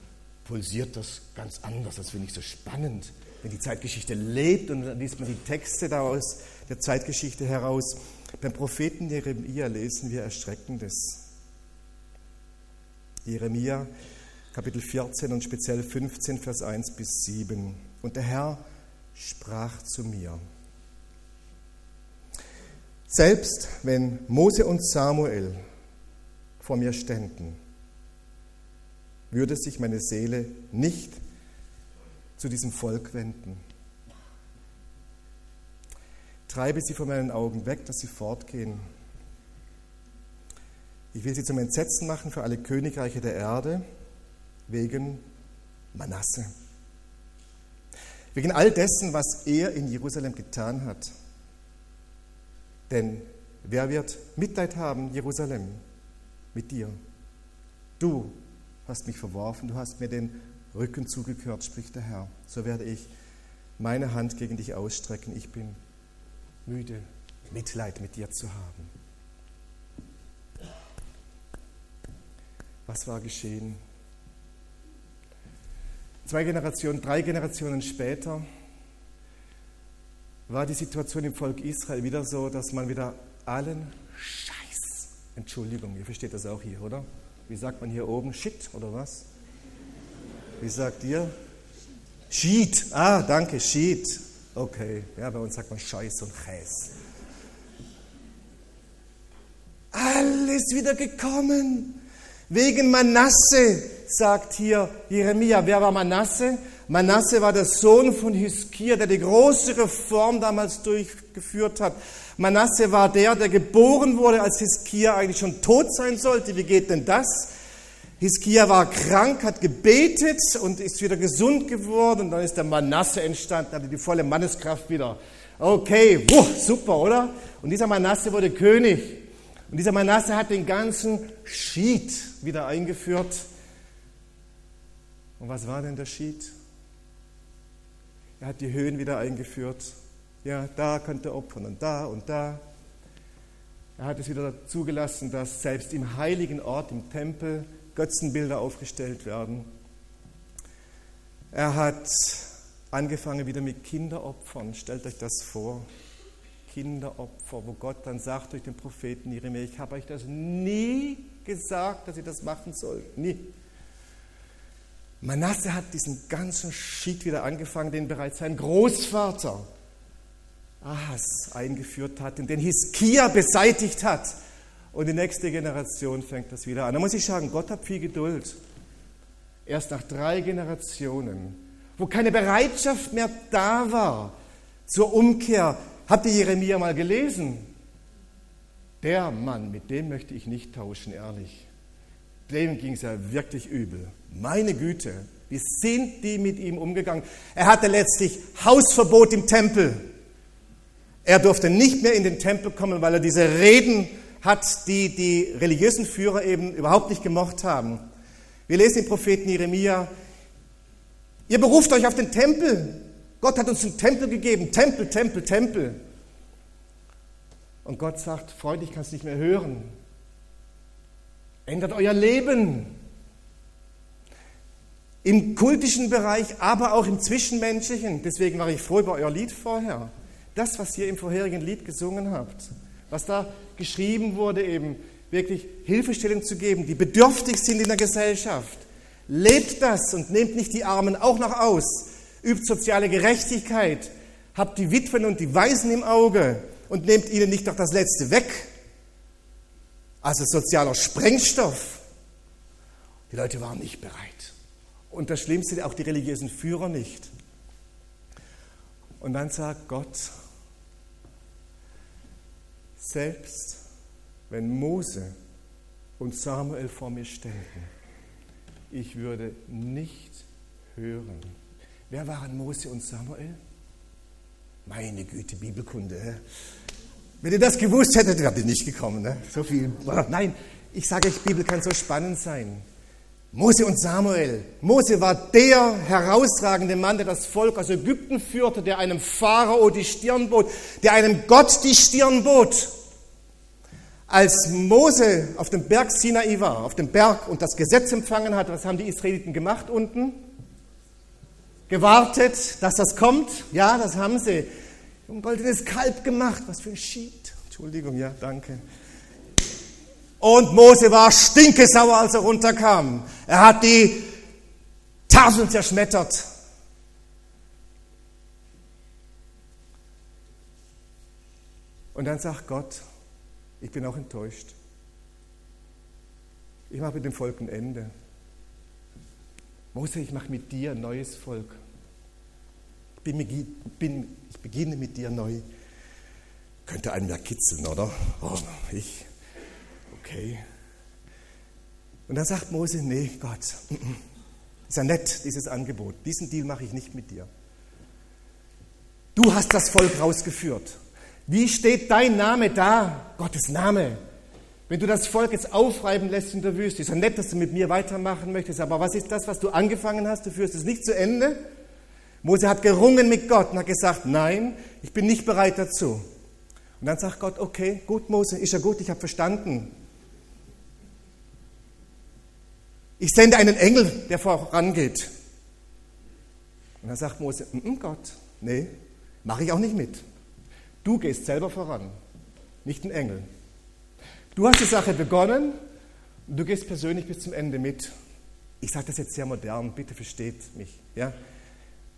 pulsiert das ganz anders. Das finde ich so spannend wenn die Zeitgeschichte lebt und dann liest man die Texte da aus der Zeitgeschichte heraus. Beim Propheten Jeremia lesen wir Erschreckendes. Jeremia Kapitel 14 und speziell 15, Vers 1 bis 7. Und der Herr sprach zu mir. Selbst wenn Mose und Samuel vor mir ständen, würde sich meine Seele nicht zu diesem Volk wenden. Treibe sie von meinen Augen weg, dass sie fortgehen. Ich will sie zum Entsetzen machen für alle Königreiche der Erde wegen Manasse. Wegen all dessen, was er in Jerusalem getan hat. Denn wer wird Mitleid haben, Jerusalem, mit dir? Du hast mich verworfen, du hast mir den Rücken zugekehrt, spricht der Herr. So werde ich meine Hand gegen dich ausstrecken. Ich bin müde, Mitleid mit dir zu haben. Was war geschehen? Zwei Generationen, drei Generationen später war die Situation im Volk Israel wieder so, dass man wieder allen Scheiß, Entschuldigung, ihr versteht das auch hier, oder? Wie sagt man hier oben? Shit oder was? Wie sagt ihr? Schied. Ah, danke, Schied. Okay, ja, bei uns sagt man Scheiß und Käse. Alles wieder gekommen. Wegen Manasse, sagt hier Jeremia. Wer war Manasse? Manasse war der Sohn von Hiskia, der die große Reform damals durchgeführt hat. Manasse war der, der geboren wurde, als Hiskia eigentlich schon tot sein sollte. Wie geht denn das? Hiskia war krank, hat gebetet und ist wieder gesund geworden. Und dann ist der Manasse entstanden, hatte die volle Manneskraft wieder. Okay, wuh, super, oder? Und dieser Manasse wurde König. Und dieser Manasse hat den ganzen Schied wieder eingeführt. Und was war denn der Schied? Er hat die Höhen wieder eingeführt. Ja, da konnte er opfern und da und da. Er hat es wieder zugelassen, dass selbst im heiligen Ort, im Tempel, Götzenbilder aufgestellt werden. Er hat angefangen wieder mit Kinderopfern. Stellt euch das vor. Kinderopfer, wo Gott dann sagt durch den Propheten Jeremia, ich habe euch das nie gesagt, dass ihr das machen sollt. Nie. Manasse hat diesen ganzen Schied wieder angefangen, den bereits sein Großvater Ahas eingeführt hat, den Hiskia beseitigt hat. Und die nächste Generation fängt das wieder an. Da muss ich sagen, Gott hat viel Geduld. Erst nach drei Generationen, wo keine Bereitschaft mehr da war zur Umkehr, habt ihr Jeremia mal gelesen? der Mann, mit dem möchte ich nicht tauschen, ehrlich. Dem ging es ja wirklich übel. Meine Güte, wie sind die mit ihm umgegangen? Er hatte letztlich Hausverbot im Tempel. Er durfte nicht mehr in den Tempel kommen, weil er diese Reden hat, die die religiösen Führer eben überhaupt nicht gemocht haben. Wir lesen im Propheten Jeremia, ihr beruft euch auf den Tempel. Gott hat uns einen Tempel gegeben. Tempel, Tempel, Tempel. Und Gott sagt, Freund, ich kann es nicht mehr hören. Ändert euer Leben. Im kultischen Bereich, aber auch im zwischenmenschlichen. Deswegen war ich froh über euer Lied vorher. Das, was ihr im vorherigen Lied gesungen habt, was da geschrieben wurde, eben wirklich Hilfestellung zu geben, die bedürftig sind in der Gesellschaft. Lebt das und nehmt nicht die Armen auch noch aus. Übt soziale Gerechtigkeit. Habt die Witwen und die Waisen im Auge und nehmt ihnen nicht doch das Letzte weg. Also sozialer Sprengstoff. Die Leute waren nicht bereit. Und das Schlimmste, auch die religiösen Führer nicht. Und dann sagt Gott, selbst wenn Mose und Samuel vor mir ständen, ich würde nicht hören. Wer waren Mose und Samuel? Meine Güte, Bibelkunde. Wenn ihr das gewusst hättet, wärt ihr nicht gekommen. Ne? So viel. Nein, ich sage euch, Bibel kann so spannend sein. Mose und Samuel. Mose war der herausragende Mann, der das Volk aus Ägypten führte, der einem Pharao die Stirn bot, der einem Gott die Stirn bot. Als Mose auf dem Berg Sinai war, auf dem Berg und das Gesetz empfangen hat, was haben die Israeliten gemacht unten? gewartet, dass das kommt. Ja, das haben sie. Ein goldenes Kalb gemacht. Was für ein Schied. Entschuldigung, ja, danke. Und Mose war stinkesauer, als er runterkam. Er hat die Tausend zerschmettert. Und dann sagt Gott, ich bin auch enttäuscht. Ich mache mit dem Volk ein Ende. Mose, ich mache mit dir ein neues Volk. Ich beginne mit dir neu. Könnte einen ja kitzeln, oder? Oh, ich. Okay. Und dann sagt Mose, nee, Gott, ist ja nett, dieses Angebot. Diesen Deal mache ich nicht mit dir. Du hast das Volk rausgeführt. Wie steht dein Name da? Gottes Name. Wenn du das Volk jetzt aufreiben lässt in der Wüste, ist ja nett, dass du mit mir weitermachen möchtest, aber was ist das, was du angefangen hast? Du führst es nicht zu Ende. Mose hat gerungen mit Gott und hat gesagt, nein, ich bin nicht bereit dazu. Und dann sagt Gott, okay, gut Mose, ist ja gut, ich habe verstanden. Ich sende einen Engel, der vorangeht. Und dann sagt Mose, mm -mm, Gott, nee, mache ich auch nicht mit. Du gehst selber voran, nicht ein Engel. Du hast die Sache begonnen und du gehst persönlich bis zum Ende mit. Ich sage das jetzt sehr modern, bitte versteht mich. Ja?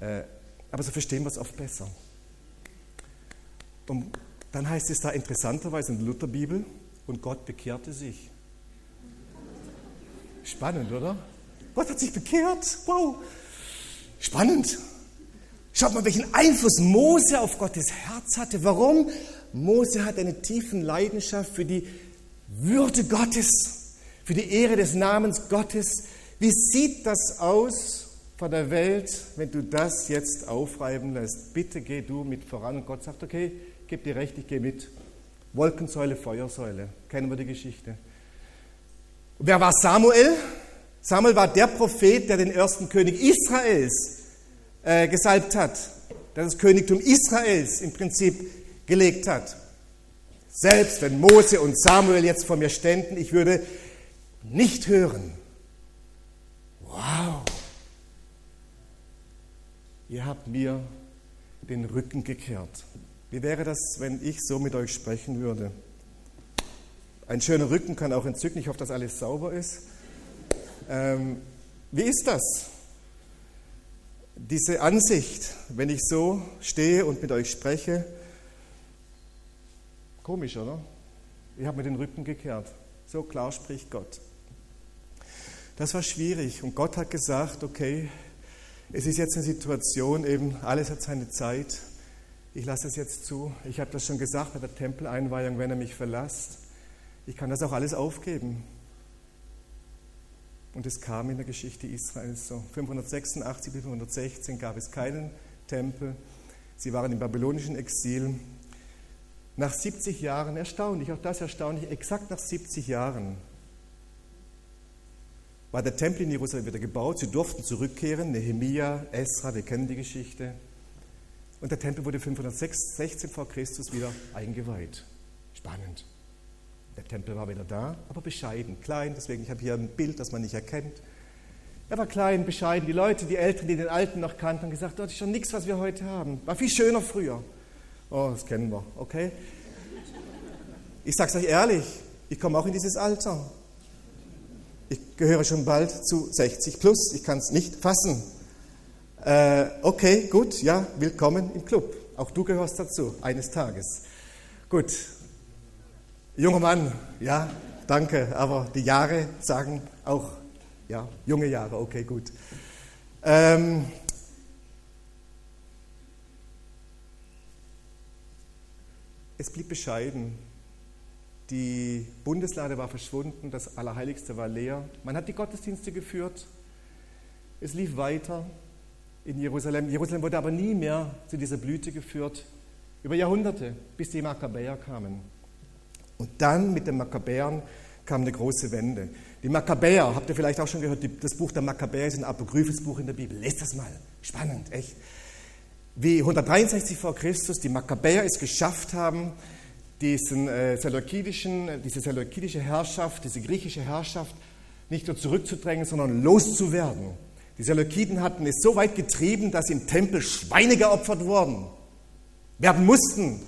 Äh, aber so verstehen wir es oft besser. Und dann heißt es da interessanterweise in der Lutherbibel, und Gott bekehrte sich. Spannend, oder? Gott hat sich bekehrt. Wow. Spannend. Schaut mal, welchen Einfluss Mose auf Gottes Herz hatte. Warum? Mose hat eine tiefen Leidenschaft für die würde Gottes, für die Ehre des Namens Gottes. Wie sieht das aus von der Welt, wenn du das jetzt aufreiben lässt? Bitte geh du mit voran. Und Gott sagt, okay, gib dir recht, ich gehe mit. Wolkensäule, Feuersäule. Kennen wir die Geschichte. Wer war Samuel? Samuel war der Prophet, der den ersten König Israels äh, gesalbt hat, der das Königtum Israels im Prinzip gelegt hat. Selbst wenn Mose und Samuel jetzt vor mir ständen, ich würde nicht hören. Wow. Ihr habt mir den Rücken gekehrt. Wie wäre das, wenn ich so mit euch sprechen würde? Ein schöner Rücken kann auch entzücken. Ich hoffe, dass alles sauber ist. Ähm, wie ist das? Diese Ansicht, wenn ich so stehe und mit euch spreche, Komisch, oder? Ich habe mir den Rücken gekehrt. So klar spricht Gott. Das war schwierig und Gott hat gesagt, okay, es ist jetzt eine Situation, eben alles hat seine Zeit. Ich lasse es jetzt zu. Ich habe das schon gesagt bei der Tempeleinweihung, wenn er mich verlasst. Ich kann das auch alles aufgeben. Und es kam in der Geschichte Israels so. 586 bis 516 gab es keinen Tempel. Sie waren im babylonischen Exil. Nach 70 Jahren, erstaunlich, auch das erstaunlich, exakt nach 70 Jahren war der Tempel in Jerusalem wieder gebaut. Sie durften zurückkehren. Nehemia, Esra, wir kennen die Geschichte. Und der Tempel wurde 516 vor Christus wieder eingeweiht. Spannend. Der Tempel war wieder da, aber bescheiden, klein. Deswegen, ich habe hier ein Bild, das man nicht erkennt. Er war klein, bescheiden. Die Leute, die Älteren, die den Alten noch kannten, haben gesagt, das ist schon nichts, was wir heute haben. War viel schöner früher. Oh, das kennen wir, okay? Ich sage es euch ehrlich, ich komme auch in dieses Alter. Ich gehöre schon bald zu 60 plus, ich kann es nicht fassen. Äh, okay, gut, ja, willkommen im Club. Auch du gehörst dazu, eines Tages. Gut. Junger Mann, ja, danke, aber die Jahre sagen auch, ja, junge Jahre, okay, gut. Ähm, es blieb bescheiden. Die Bundeslade war verschwunden, das Allerheiligste war leer. Man hat die Gottesdienste geführt. Es lief weiter in Jerusalem. Jerusalem wurde aber nie mehr zu dieser Blüte geführt, über Jahrhunderte, bis die Makkabäer kamen. Und dann mit den Makkabäern kam eine große Wende. Die Makkabäer, habt ihr vielleicht auch schon gehört, das Buch der Makkabäer ist ein apokryphes Buch in der Bibel. Lest das mal. Spannend, echt. Wie 163 vor Christus die Makkabäer es geschafft haben, diesen äh, seleukidischen, diese seleukidische Herrschaft, diese griechische Herrschaft nicht nur zurückzudrängen, sondern loszuwerden. Die Seleukiden hatten es so weit getrieben, dass im Tempel Schweine geopfert wurden, werden mussten.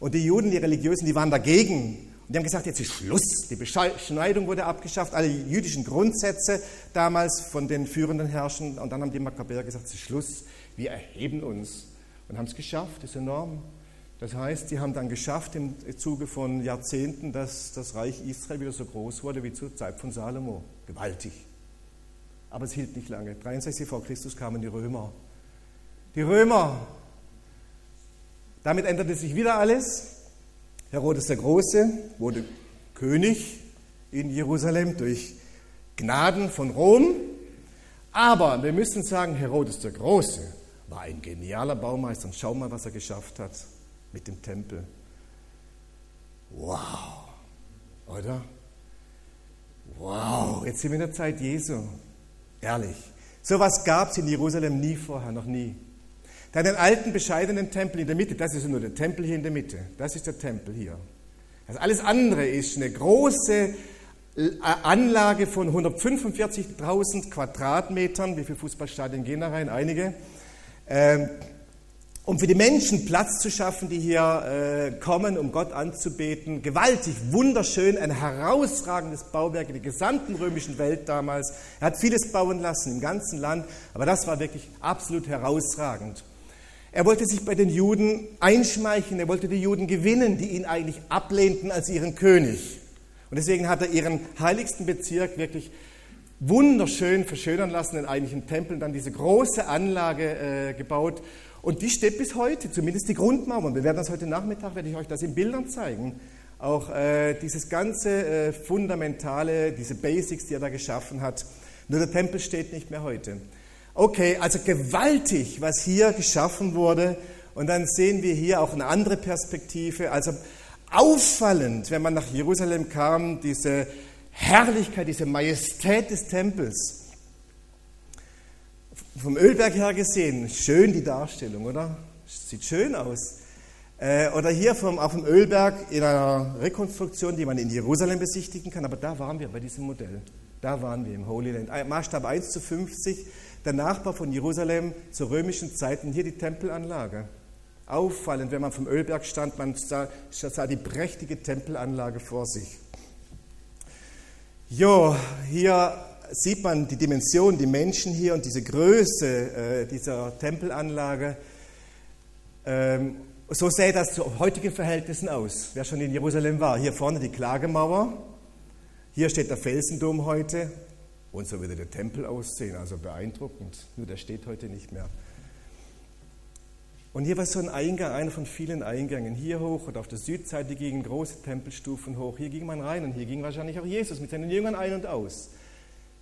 Und die Juden, die Religiösen, die waren dagegen. Die haben gesagt, jetzt ist Schluss. Die Beschneidung wurde abgeschafft, alle jüdischen Grundsätze damals von den führenden Herrschern. Und dann haben die Makkabäer gesagt, es ist Schluss, wir erheben uns. Und haben es geschafft, das ist enorm. Das heißt, sie haben dann geschafft im Zuge von Jahrzehnten, dass das Reich Israel wieder so groß wurde wie zur Zeit von Salomo. Gewaltig. Aber es hielt nicht lange. 63 vor Christus kamen die Römer. Die Römer. Damit änderte sich wieder alles. Herodes der Große wurde König in Jerusalem durch Gnaden von Rom. Aber wir müssen sagen, Herodes der Große war ein genialer Baumeister. Und schau mal, was er geschafft hat mit dem Tempel. Wow, oder? Wow, jetzt sind wir in der Zeit Jesu. Ehrlich. So etwas gab es in Jerusalem nie vorher, noch nie. Da den alten, bescheidenen Tempel in der Mitte, das ist nur der Tempel hier in der Mitte, das ist der Tempel hier. Also alles andere ist eine große äh, Anlage von 145.000 Quadratmetern. Wie viele Fußballstadien gehen da rein? Einige. Ähm, um für die Menschen Platz zu schaffen, die hier äh, kommen, um Gott anzubeten. Gewaltig, wunderschön, ein herausragendes Bauwerk in der gesamten römischen Welt damals. Er hat vieles bauen lassen im ganzen Land, aber das war wirklich absolut herausragend. Er wollte sich bei den Juden einschmeicheln, er wollte die Juden gewinnen, die ihn eigentlich ablehnten als ihren König. Und deswegen hat er ihren heiligsten Bezirk wirklich wunderschön verschönern lassen in eigentlichen Tempeln, dann diese große Anlage äh, gebaut und die steht bis heute, zumindest die Grundmauern. Wir werden das heute Nachmittag, werde ich euch das in Bildern zeigen. Auch äh, dieses ganze äh, Fundamentale, diese Basics, die er da geschaffen hat. Nur der Tempel steht nicht mehr heute. Okay, also gewaltig, was hier geschaffen wurde. Und dann sehen wir hier auch eine andere Perspektive. Also auffallend, wenn man nach Jerusalem kam, diese Herrlichkeit, diese Majestät des Tempels vom Ölberg her gesehen, schön die Darstellung, oder? Sieht schön aus. Äh, oder hier vom, auf dem Ölberg in einer Rekonstruktion, die man in Jerusalem besichtigen kann, aber da waren wir bei diesem Modell. Da waren wir im Holy Land. Maßstab 1 zu 50, der Nachbar von Jerusalem zu römischen Zeiten, hier die Tempelanlage. Auffallend, wenn man vom Ölberg stand, man sah, sah die prächtige Tempelanlage vor sich. Jo, hier sieht man die Dimension, die Menschen hier und diese Größe äh, dieser Tempelanlage. Ähm, so sähe das zu heutigen Verhältnissen aus. Wer schon in Jerusalem war, hier vorne die Klagemauer, hier steht der Felsendom heute und so würde der Tempel aussehen, also beeindruckend. Nur der steht heute nicht mehr. Und hier war so ein Eingang, einer von vielen Eingängen. Hier hoch und auf der Südseite gingen große Tempelstufen hoch. Hier ging man rein und hier ging wahrscheinlich auch Jesus mit seinen Jüngern ein und aus.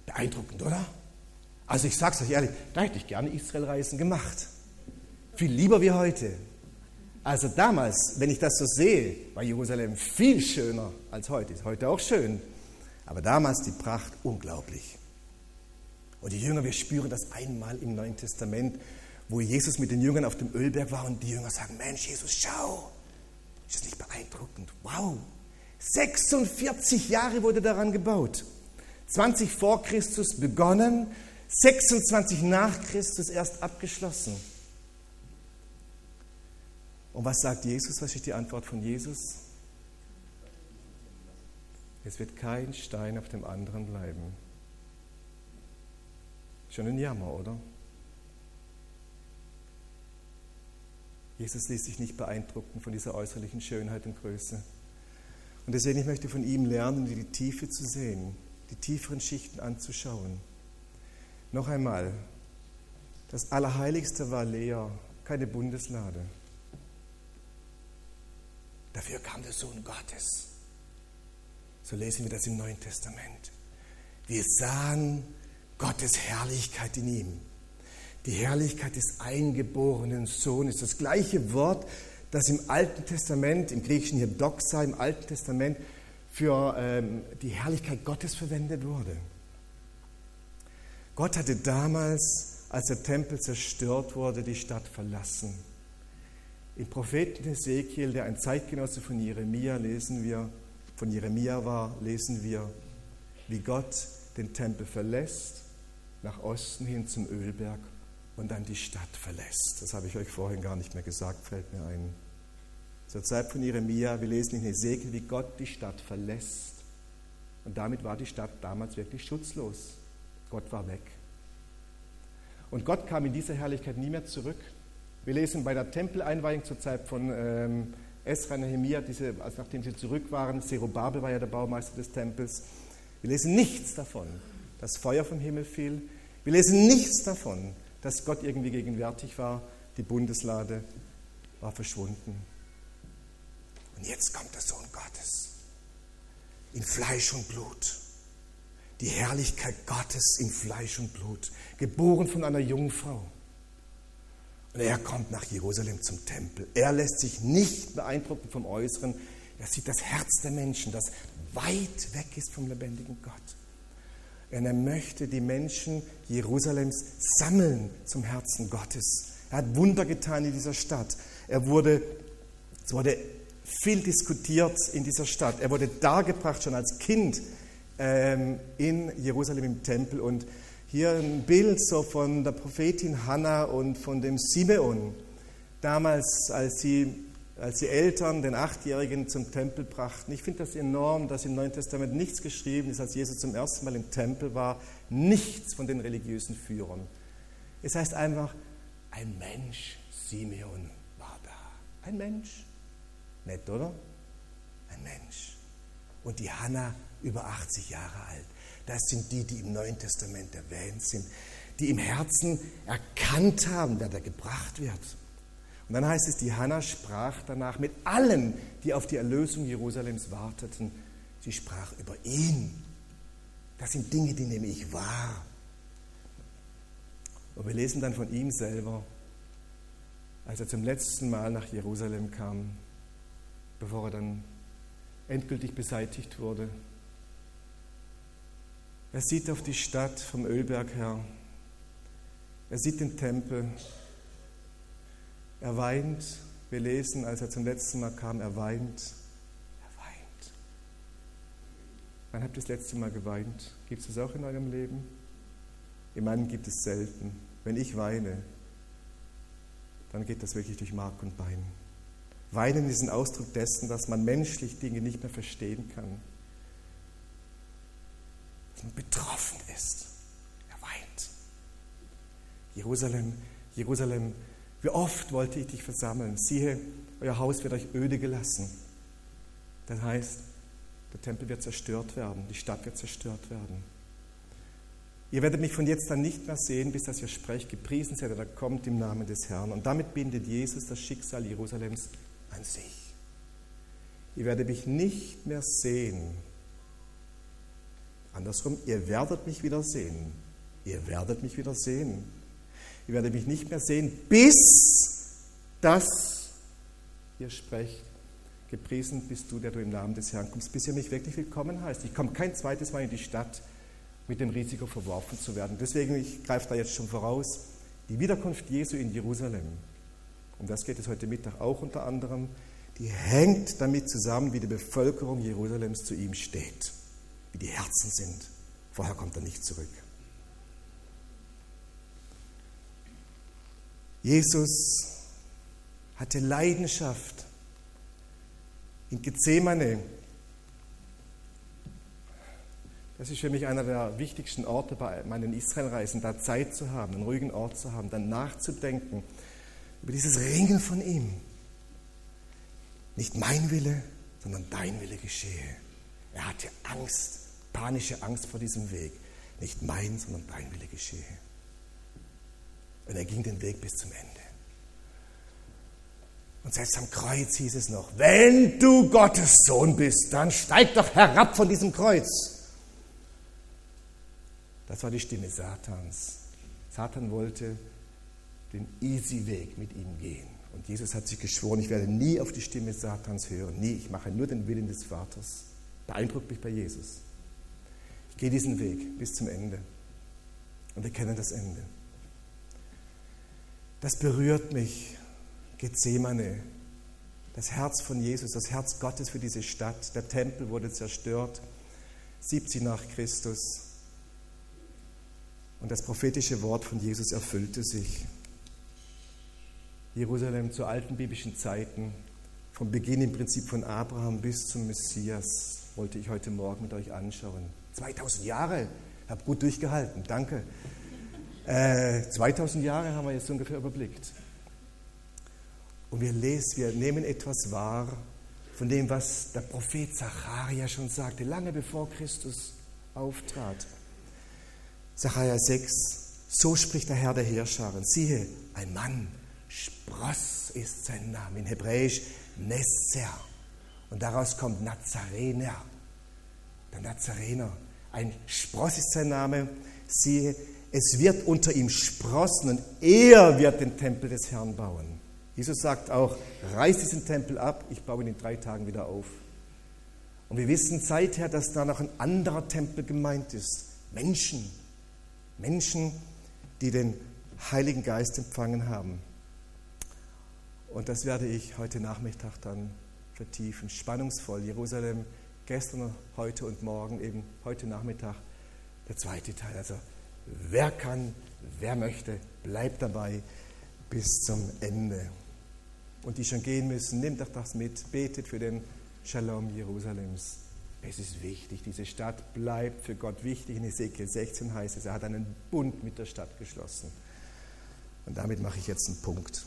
Beeindruckend, oder? Also ich sage es euch ehrlich, da hätte ich gerne Israelreisen gemacht. Viel lieber wie heute. Also damals, wenn ich das so sehe, war Jerusalem viel schöner als heute. Ist heute auch schön. Aber damals die Pracht unglaublich. Und die Jünger, wir spüren das einmal im Neuen Testament, wo Jesus mit den Jüngern auf dem Ölberg war und die Jünger sagen, Mensch, Jesus, schau. Ist das nicht beeindruckend? Wow. 46 Jahre wurde daran gebaut. 20 vor Christus begonnen, 26 nach Christus erst abgeschlossen. Und was sagt Jesus? Was ist die Antwort von Jesus? Es wird kein Stein auf dem anderen bleiben. Schon ein Jammer, oder? Jesus ließ sich nicht beeindrucken von dieser äußerlichen Schönheit und Größe. Und deswegen ich möchte von ihm lernen, die Tiefe zu sehen, die tieferen Schichten anzuschauen. Noch einmal, das Allerheiligste war leer, keine Bundeslade. Dafür kam der Sohn Gottes. So lesen wir das im Neuen Testament. Wir sahen Gottes Herrlichkeit in ihm. Die Herrlichkeit des eingeborenen Sohnes. Das gleiche Wort, das im Alten Testament, im Griechischen hier Doxa, im Alten Testament für ähm, die Herrlichkeit Gottes verwendet wurde. Gott hatte damals, als der Tempel zerstört wurde, die Stadt verlassen. Im Propheten Ezekiel, der ein Zeitgenosse von Jeremia, lesen wir, von Jeremia war, lesen wir, wie Gott den Tempel verlässt, nach Osten hin zum Ölberg und dann die Stadt verlässt. Das habe ich euch vorhin gar nicht mehr gesagt, fällt mir ein. Zur Zeit von Jeremia, wir lesen in Ezekiel, wie Gott die Stadt verlässt. Und damit war die Stadt damals wirklich schutzlos. Gott war weg. Und Gott kam in dieser Herrlichkeit nie mehr zurück. Wir lesen bei der Tempeleinweihung zur Zeit von ähm, Esra Nehemiah, diese, also nachdem sie zurück waren, Zerubabel war ja der Baumeister des Tempels. Wir lesen nichts davon, dass Feuer vom Himmel fiel. Wir lesen nichts davon, dass Gott irgendwie gegenwärtig war. Die Bundeslade war verschwunden. Und jetzt kommt der Sohn Gottes in Fleisch und Blut. Die Herrlichkeit Gottes in Fleisch und Blut, geboren von einer Jungfrau. Und er kommt nach Jerusalem zum Tempel. Er lässt sich nicht beeindrucken vom Äußeren. Er sieht das Herz der Menschen, das weit weg ist vom lebendigen Gott. Und er möchte die Menschen Jerusalems sammeln zum Herzen Gottes. Er hat Wunder getan in dieser Stadt. Er wurde, es wurde viel diskutiert in dieser Stadt. Er wurde dargebracht schon als Kind ähm, in Jerusalem im Tempel. Und hier ein Bild so von der Prophetin Hannah und von dem Simeon. Damals, als sie, als die Eltern den Achtjährigen zum Tempel brachten. Ich finde das enorm, dass im Neuen Testament nichts geschrieben ist, als Jesus zum ersten Mal im Tempel war. Nichts von den religiösen Führern. Es heißt einfach, ein Mensch, Simeon, war da. Ein Mensch. Nett, oder? Ein Mensch. Und die Hannah über 80 Jahre alt. Das sind die, die im Neuen Testament erwähnt sind, die im Herzen erkannt haben, wer da gebracht wird. Und dann heißt es, die Hannah sprach danach mit allen, die auf die Erlösung Jerusalems warteten. Sie sprach über ihn. Das sind Dinge, die nehme ich wahr. Und wir lesen dann von ihm selber, als er zum letzten Mal nach Jerusalem kam, bevor er dann endgültig beseitigt wurde. Er sieht auf die Stadt vom Ölberg her. Er sieht den Tempel. Er weint. Wir lesen, als er zum letzten Mal kam, er weint. Er weint. Wann habt ihr das letzte Mal geweint? Gibt es das auch in eurem Leben? In meinem gibt es selten. Wenn ich weine, dann geht das wirklich durch Mark und Bein. Weinen ist ein Ausdruck dessen, dass man menschlich Dinge nicht mehr verstehen kann betroffen ist. Er weint. Jerusalem, Jerusalem, wie oft wollte ich dich versammeln? Siehe, euer Haus wird euch öde gelassen. Das heißt, der Tempel wird zerstört werden, die Stadt wird zerstört werden. Ihr werdet mich von jetzt an nicht mehr sehen, bis dass ihr sprecht, gepriesen seid oder kommt im Namen des Herrn. Und damit bindet Jesus das Schicksal Jerusalems an sich. Ihr werdet mich nicht mehr sehen. Andersrum, ihr werdet mich wieder sehen. Ihr werdet mich wieder sehen. Ihr werdet mich nicht mehr sehen, bis dass ihr sprecht, gepriesen bist du, der du im Namen des Herrn kommst, bis ihr mich wirklich willkommen heißt. Ich komme kein zweites Mal in die Stadt mit dem Risiko verworfen zu werden. Deswegen, ich greife da jetzt schon voraus, die Wiederkunft Jesu in Jerusalem, um das geht es heute Mittag auch unter anderem, die hängt damit zusammen, wie die Bevölkerung Jerusalems zu ihm steht, wie die Herzen sind. Vorher kommt er nicht zurück. Jesus hatte Leidenschaft in Gethsemane Das ist für mich einer der wichtigsten Orte bei meinen Israelreisen, da Zeit zu haben, einen ruhigen Ort zu haben, dann nachzudenken über dieses Ringen von ihm. Nicht mein Wille, sondern dein Wille geschehe. Er hatte Angst, panische Angst vor diesem Weg. Nicht mein, sondern dein Wille geschehe. Und er ging den Weg bis zum Ende. Und selbst am Kreuz hieß es noch, wenn du Gottes Sohn bist, dann steig doch herab von diesem Kreuz. Das war die Stimme Satans. Satan wollte den easy Weg mit ihm gehen. Und Jesus hat sich geschworen, ich werde nie auf die Stimme Satans hören. Nie, ich mache nur den Willen des Vaters. Beeindruckt mich bei Jesus. Ich gehe diesen Weg bis zum Ende. Und wir kennen das Ende. Das berührt mich. Gethsemane, das Herz von Jesus, das Herz Gottes für diese Stadt. Der Tempel wurde zerstört, 70 nach Christus. Und das prophetische Wort von Jesus erfüllte sich. Jerusalem zu alten biblischen Zeiten, vom Beginn im Prinzip von Abraham bis zum Messias, wollte ich heute Morgen mit euch anschauen. 2000 Jahre, habe gut durchgehalten, danke. Äh, 2000 Jahre haben wir jetzt ungefähr überblickt. Und wir lesen, wir nehmen etwas wahr von dem, was der Prophet Zacharia schon sagte, lange bevor Christus auftrat. Sacharja 6, so spricht der Herr der Heerscharen. Siehe, ein Mann, Spross ist sein Name, in Hebräisch Nesser. Und daraus kommt Nazarener, der Nazarener. Ein Spross ist sein Name. Siehe, es wird unter ihm sprossen und er wird den Tempel des Herrn bauen. Jesus sagt auch, reiß diesen Tempel ab, ich baue ihn in drei Tagen wieder auf. Und wir wissen seither, dass da noch ein anderer Tempel gemeint ist. Menschen, Menschen, die den Heiligen Geist empfangen haben. Und das werde ich heute Nachmittag dann vertiefen. Spannungsvoll. Jerusalem gestern, heute und morgen, eben heute Nachmittag der zweite Teil. Also wer kann, wer möchte, bleibt dabei bis zum Ende. Und die schon gehen müssen, nimmt doch das mit, betet für den Shalom Jerusalems. Es ist wichtig, diese Stadt bleibt für Gott wichtig. In Ezekiel 16 heißt es, er hat einen Bund mit der Stadt geschlossen. Und damit mache ich jetzt einen Punkt.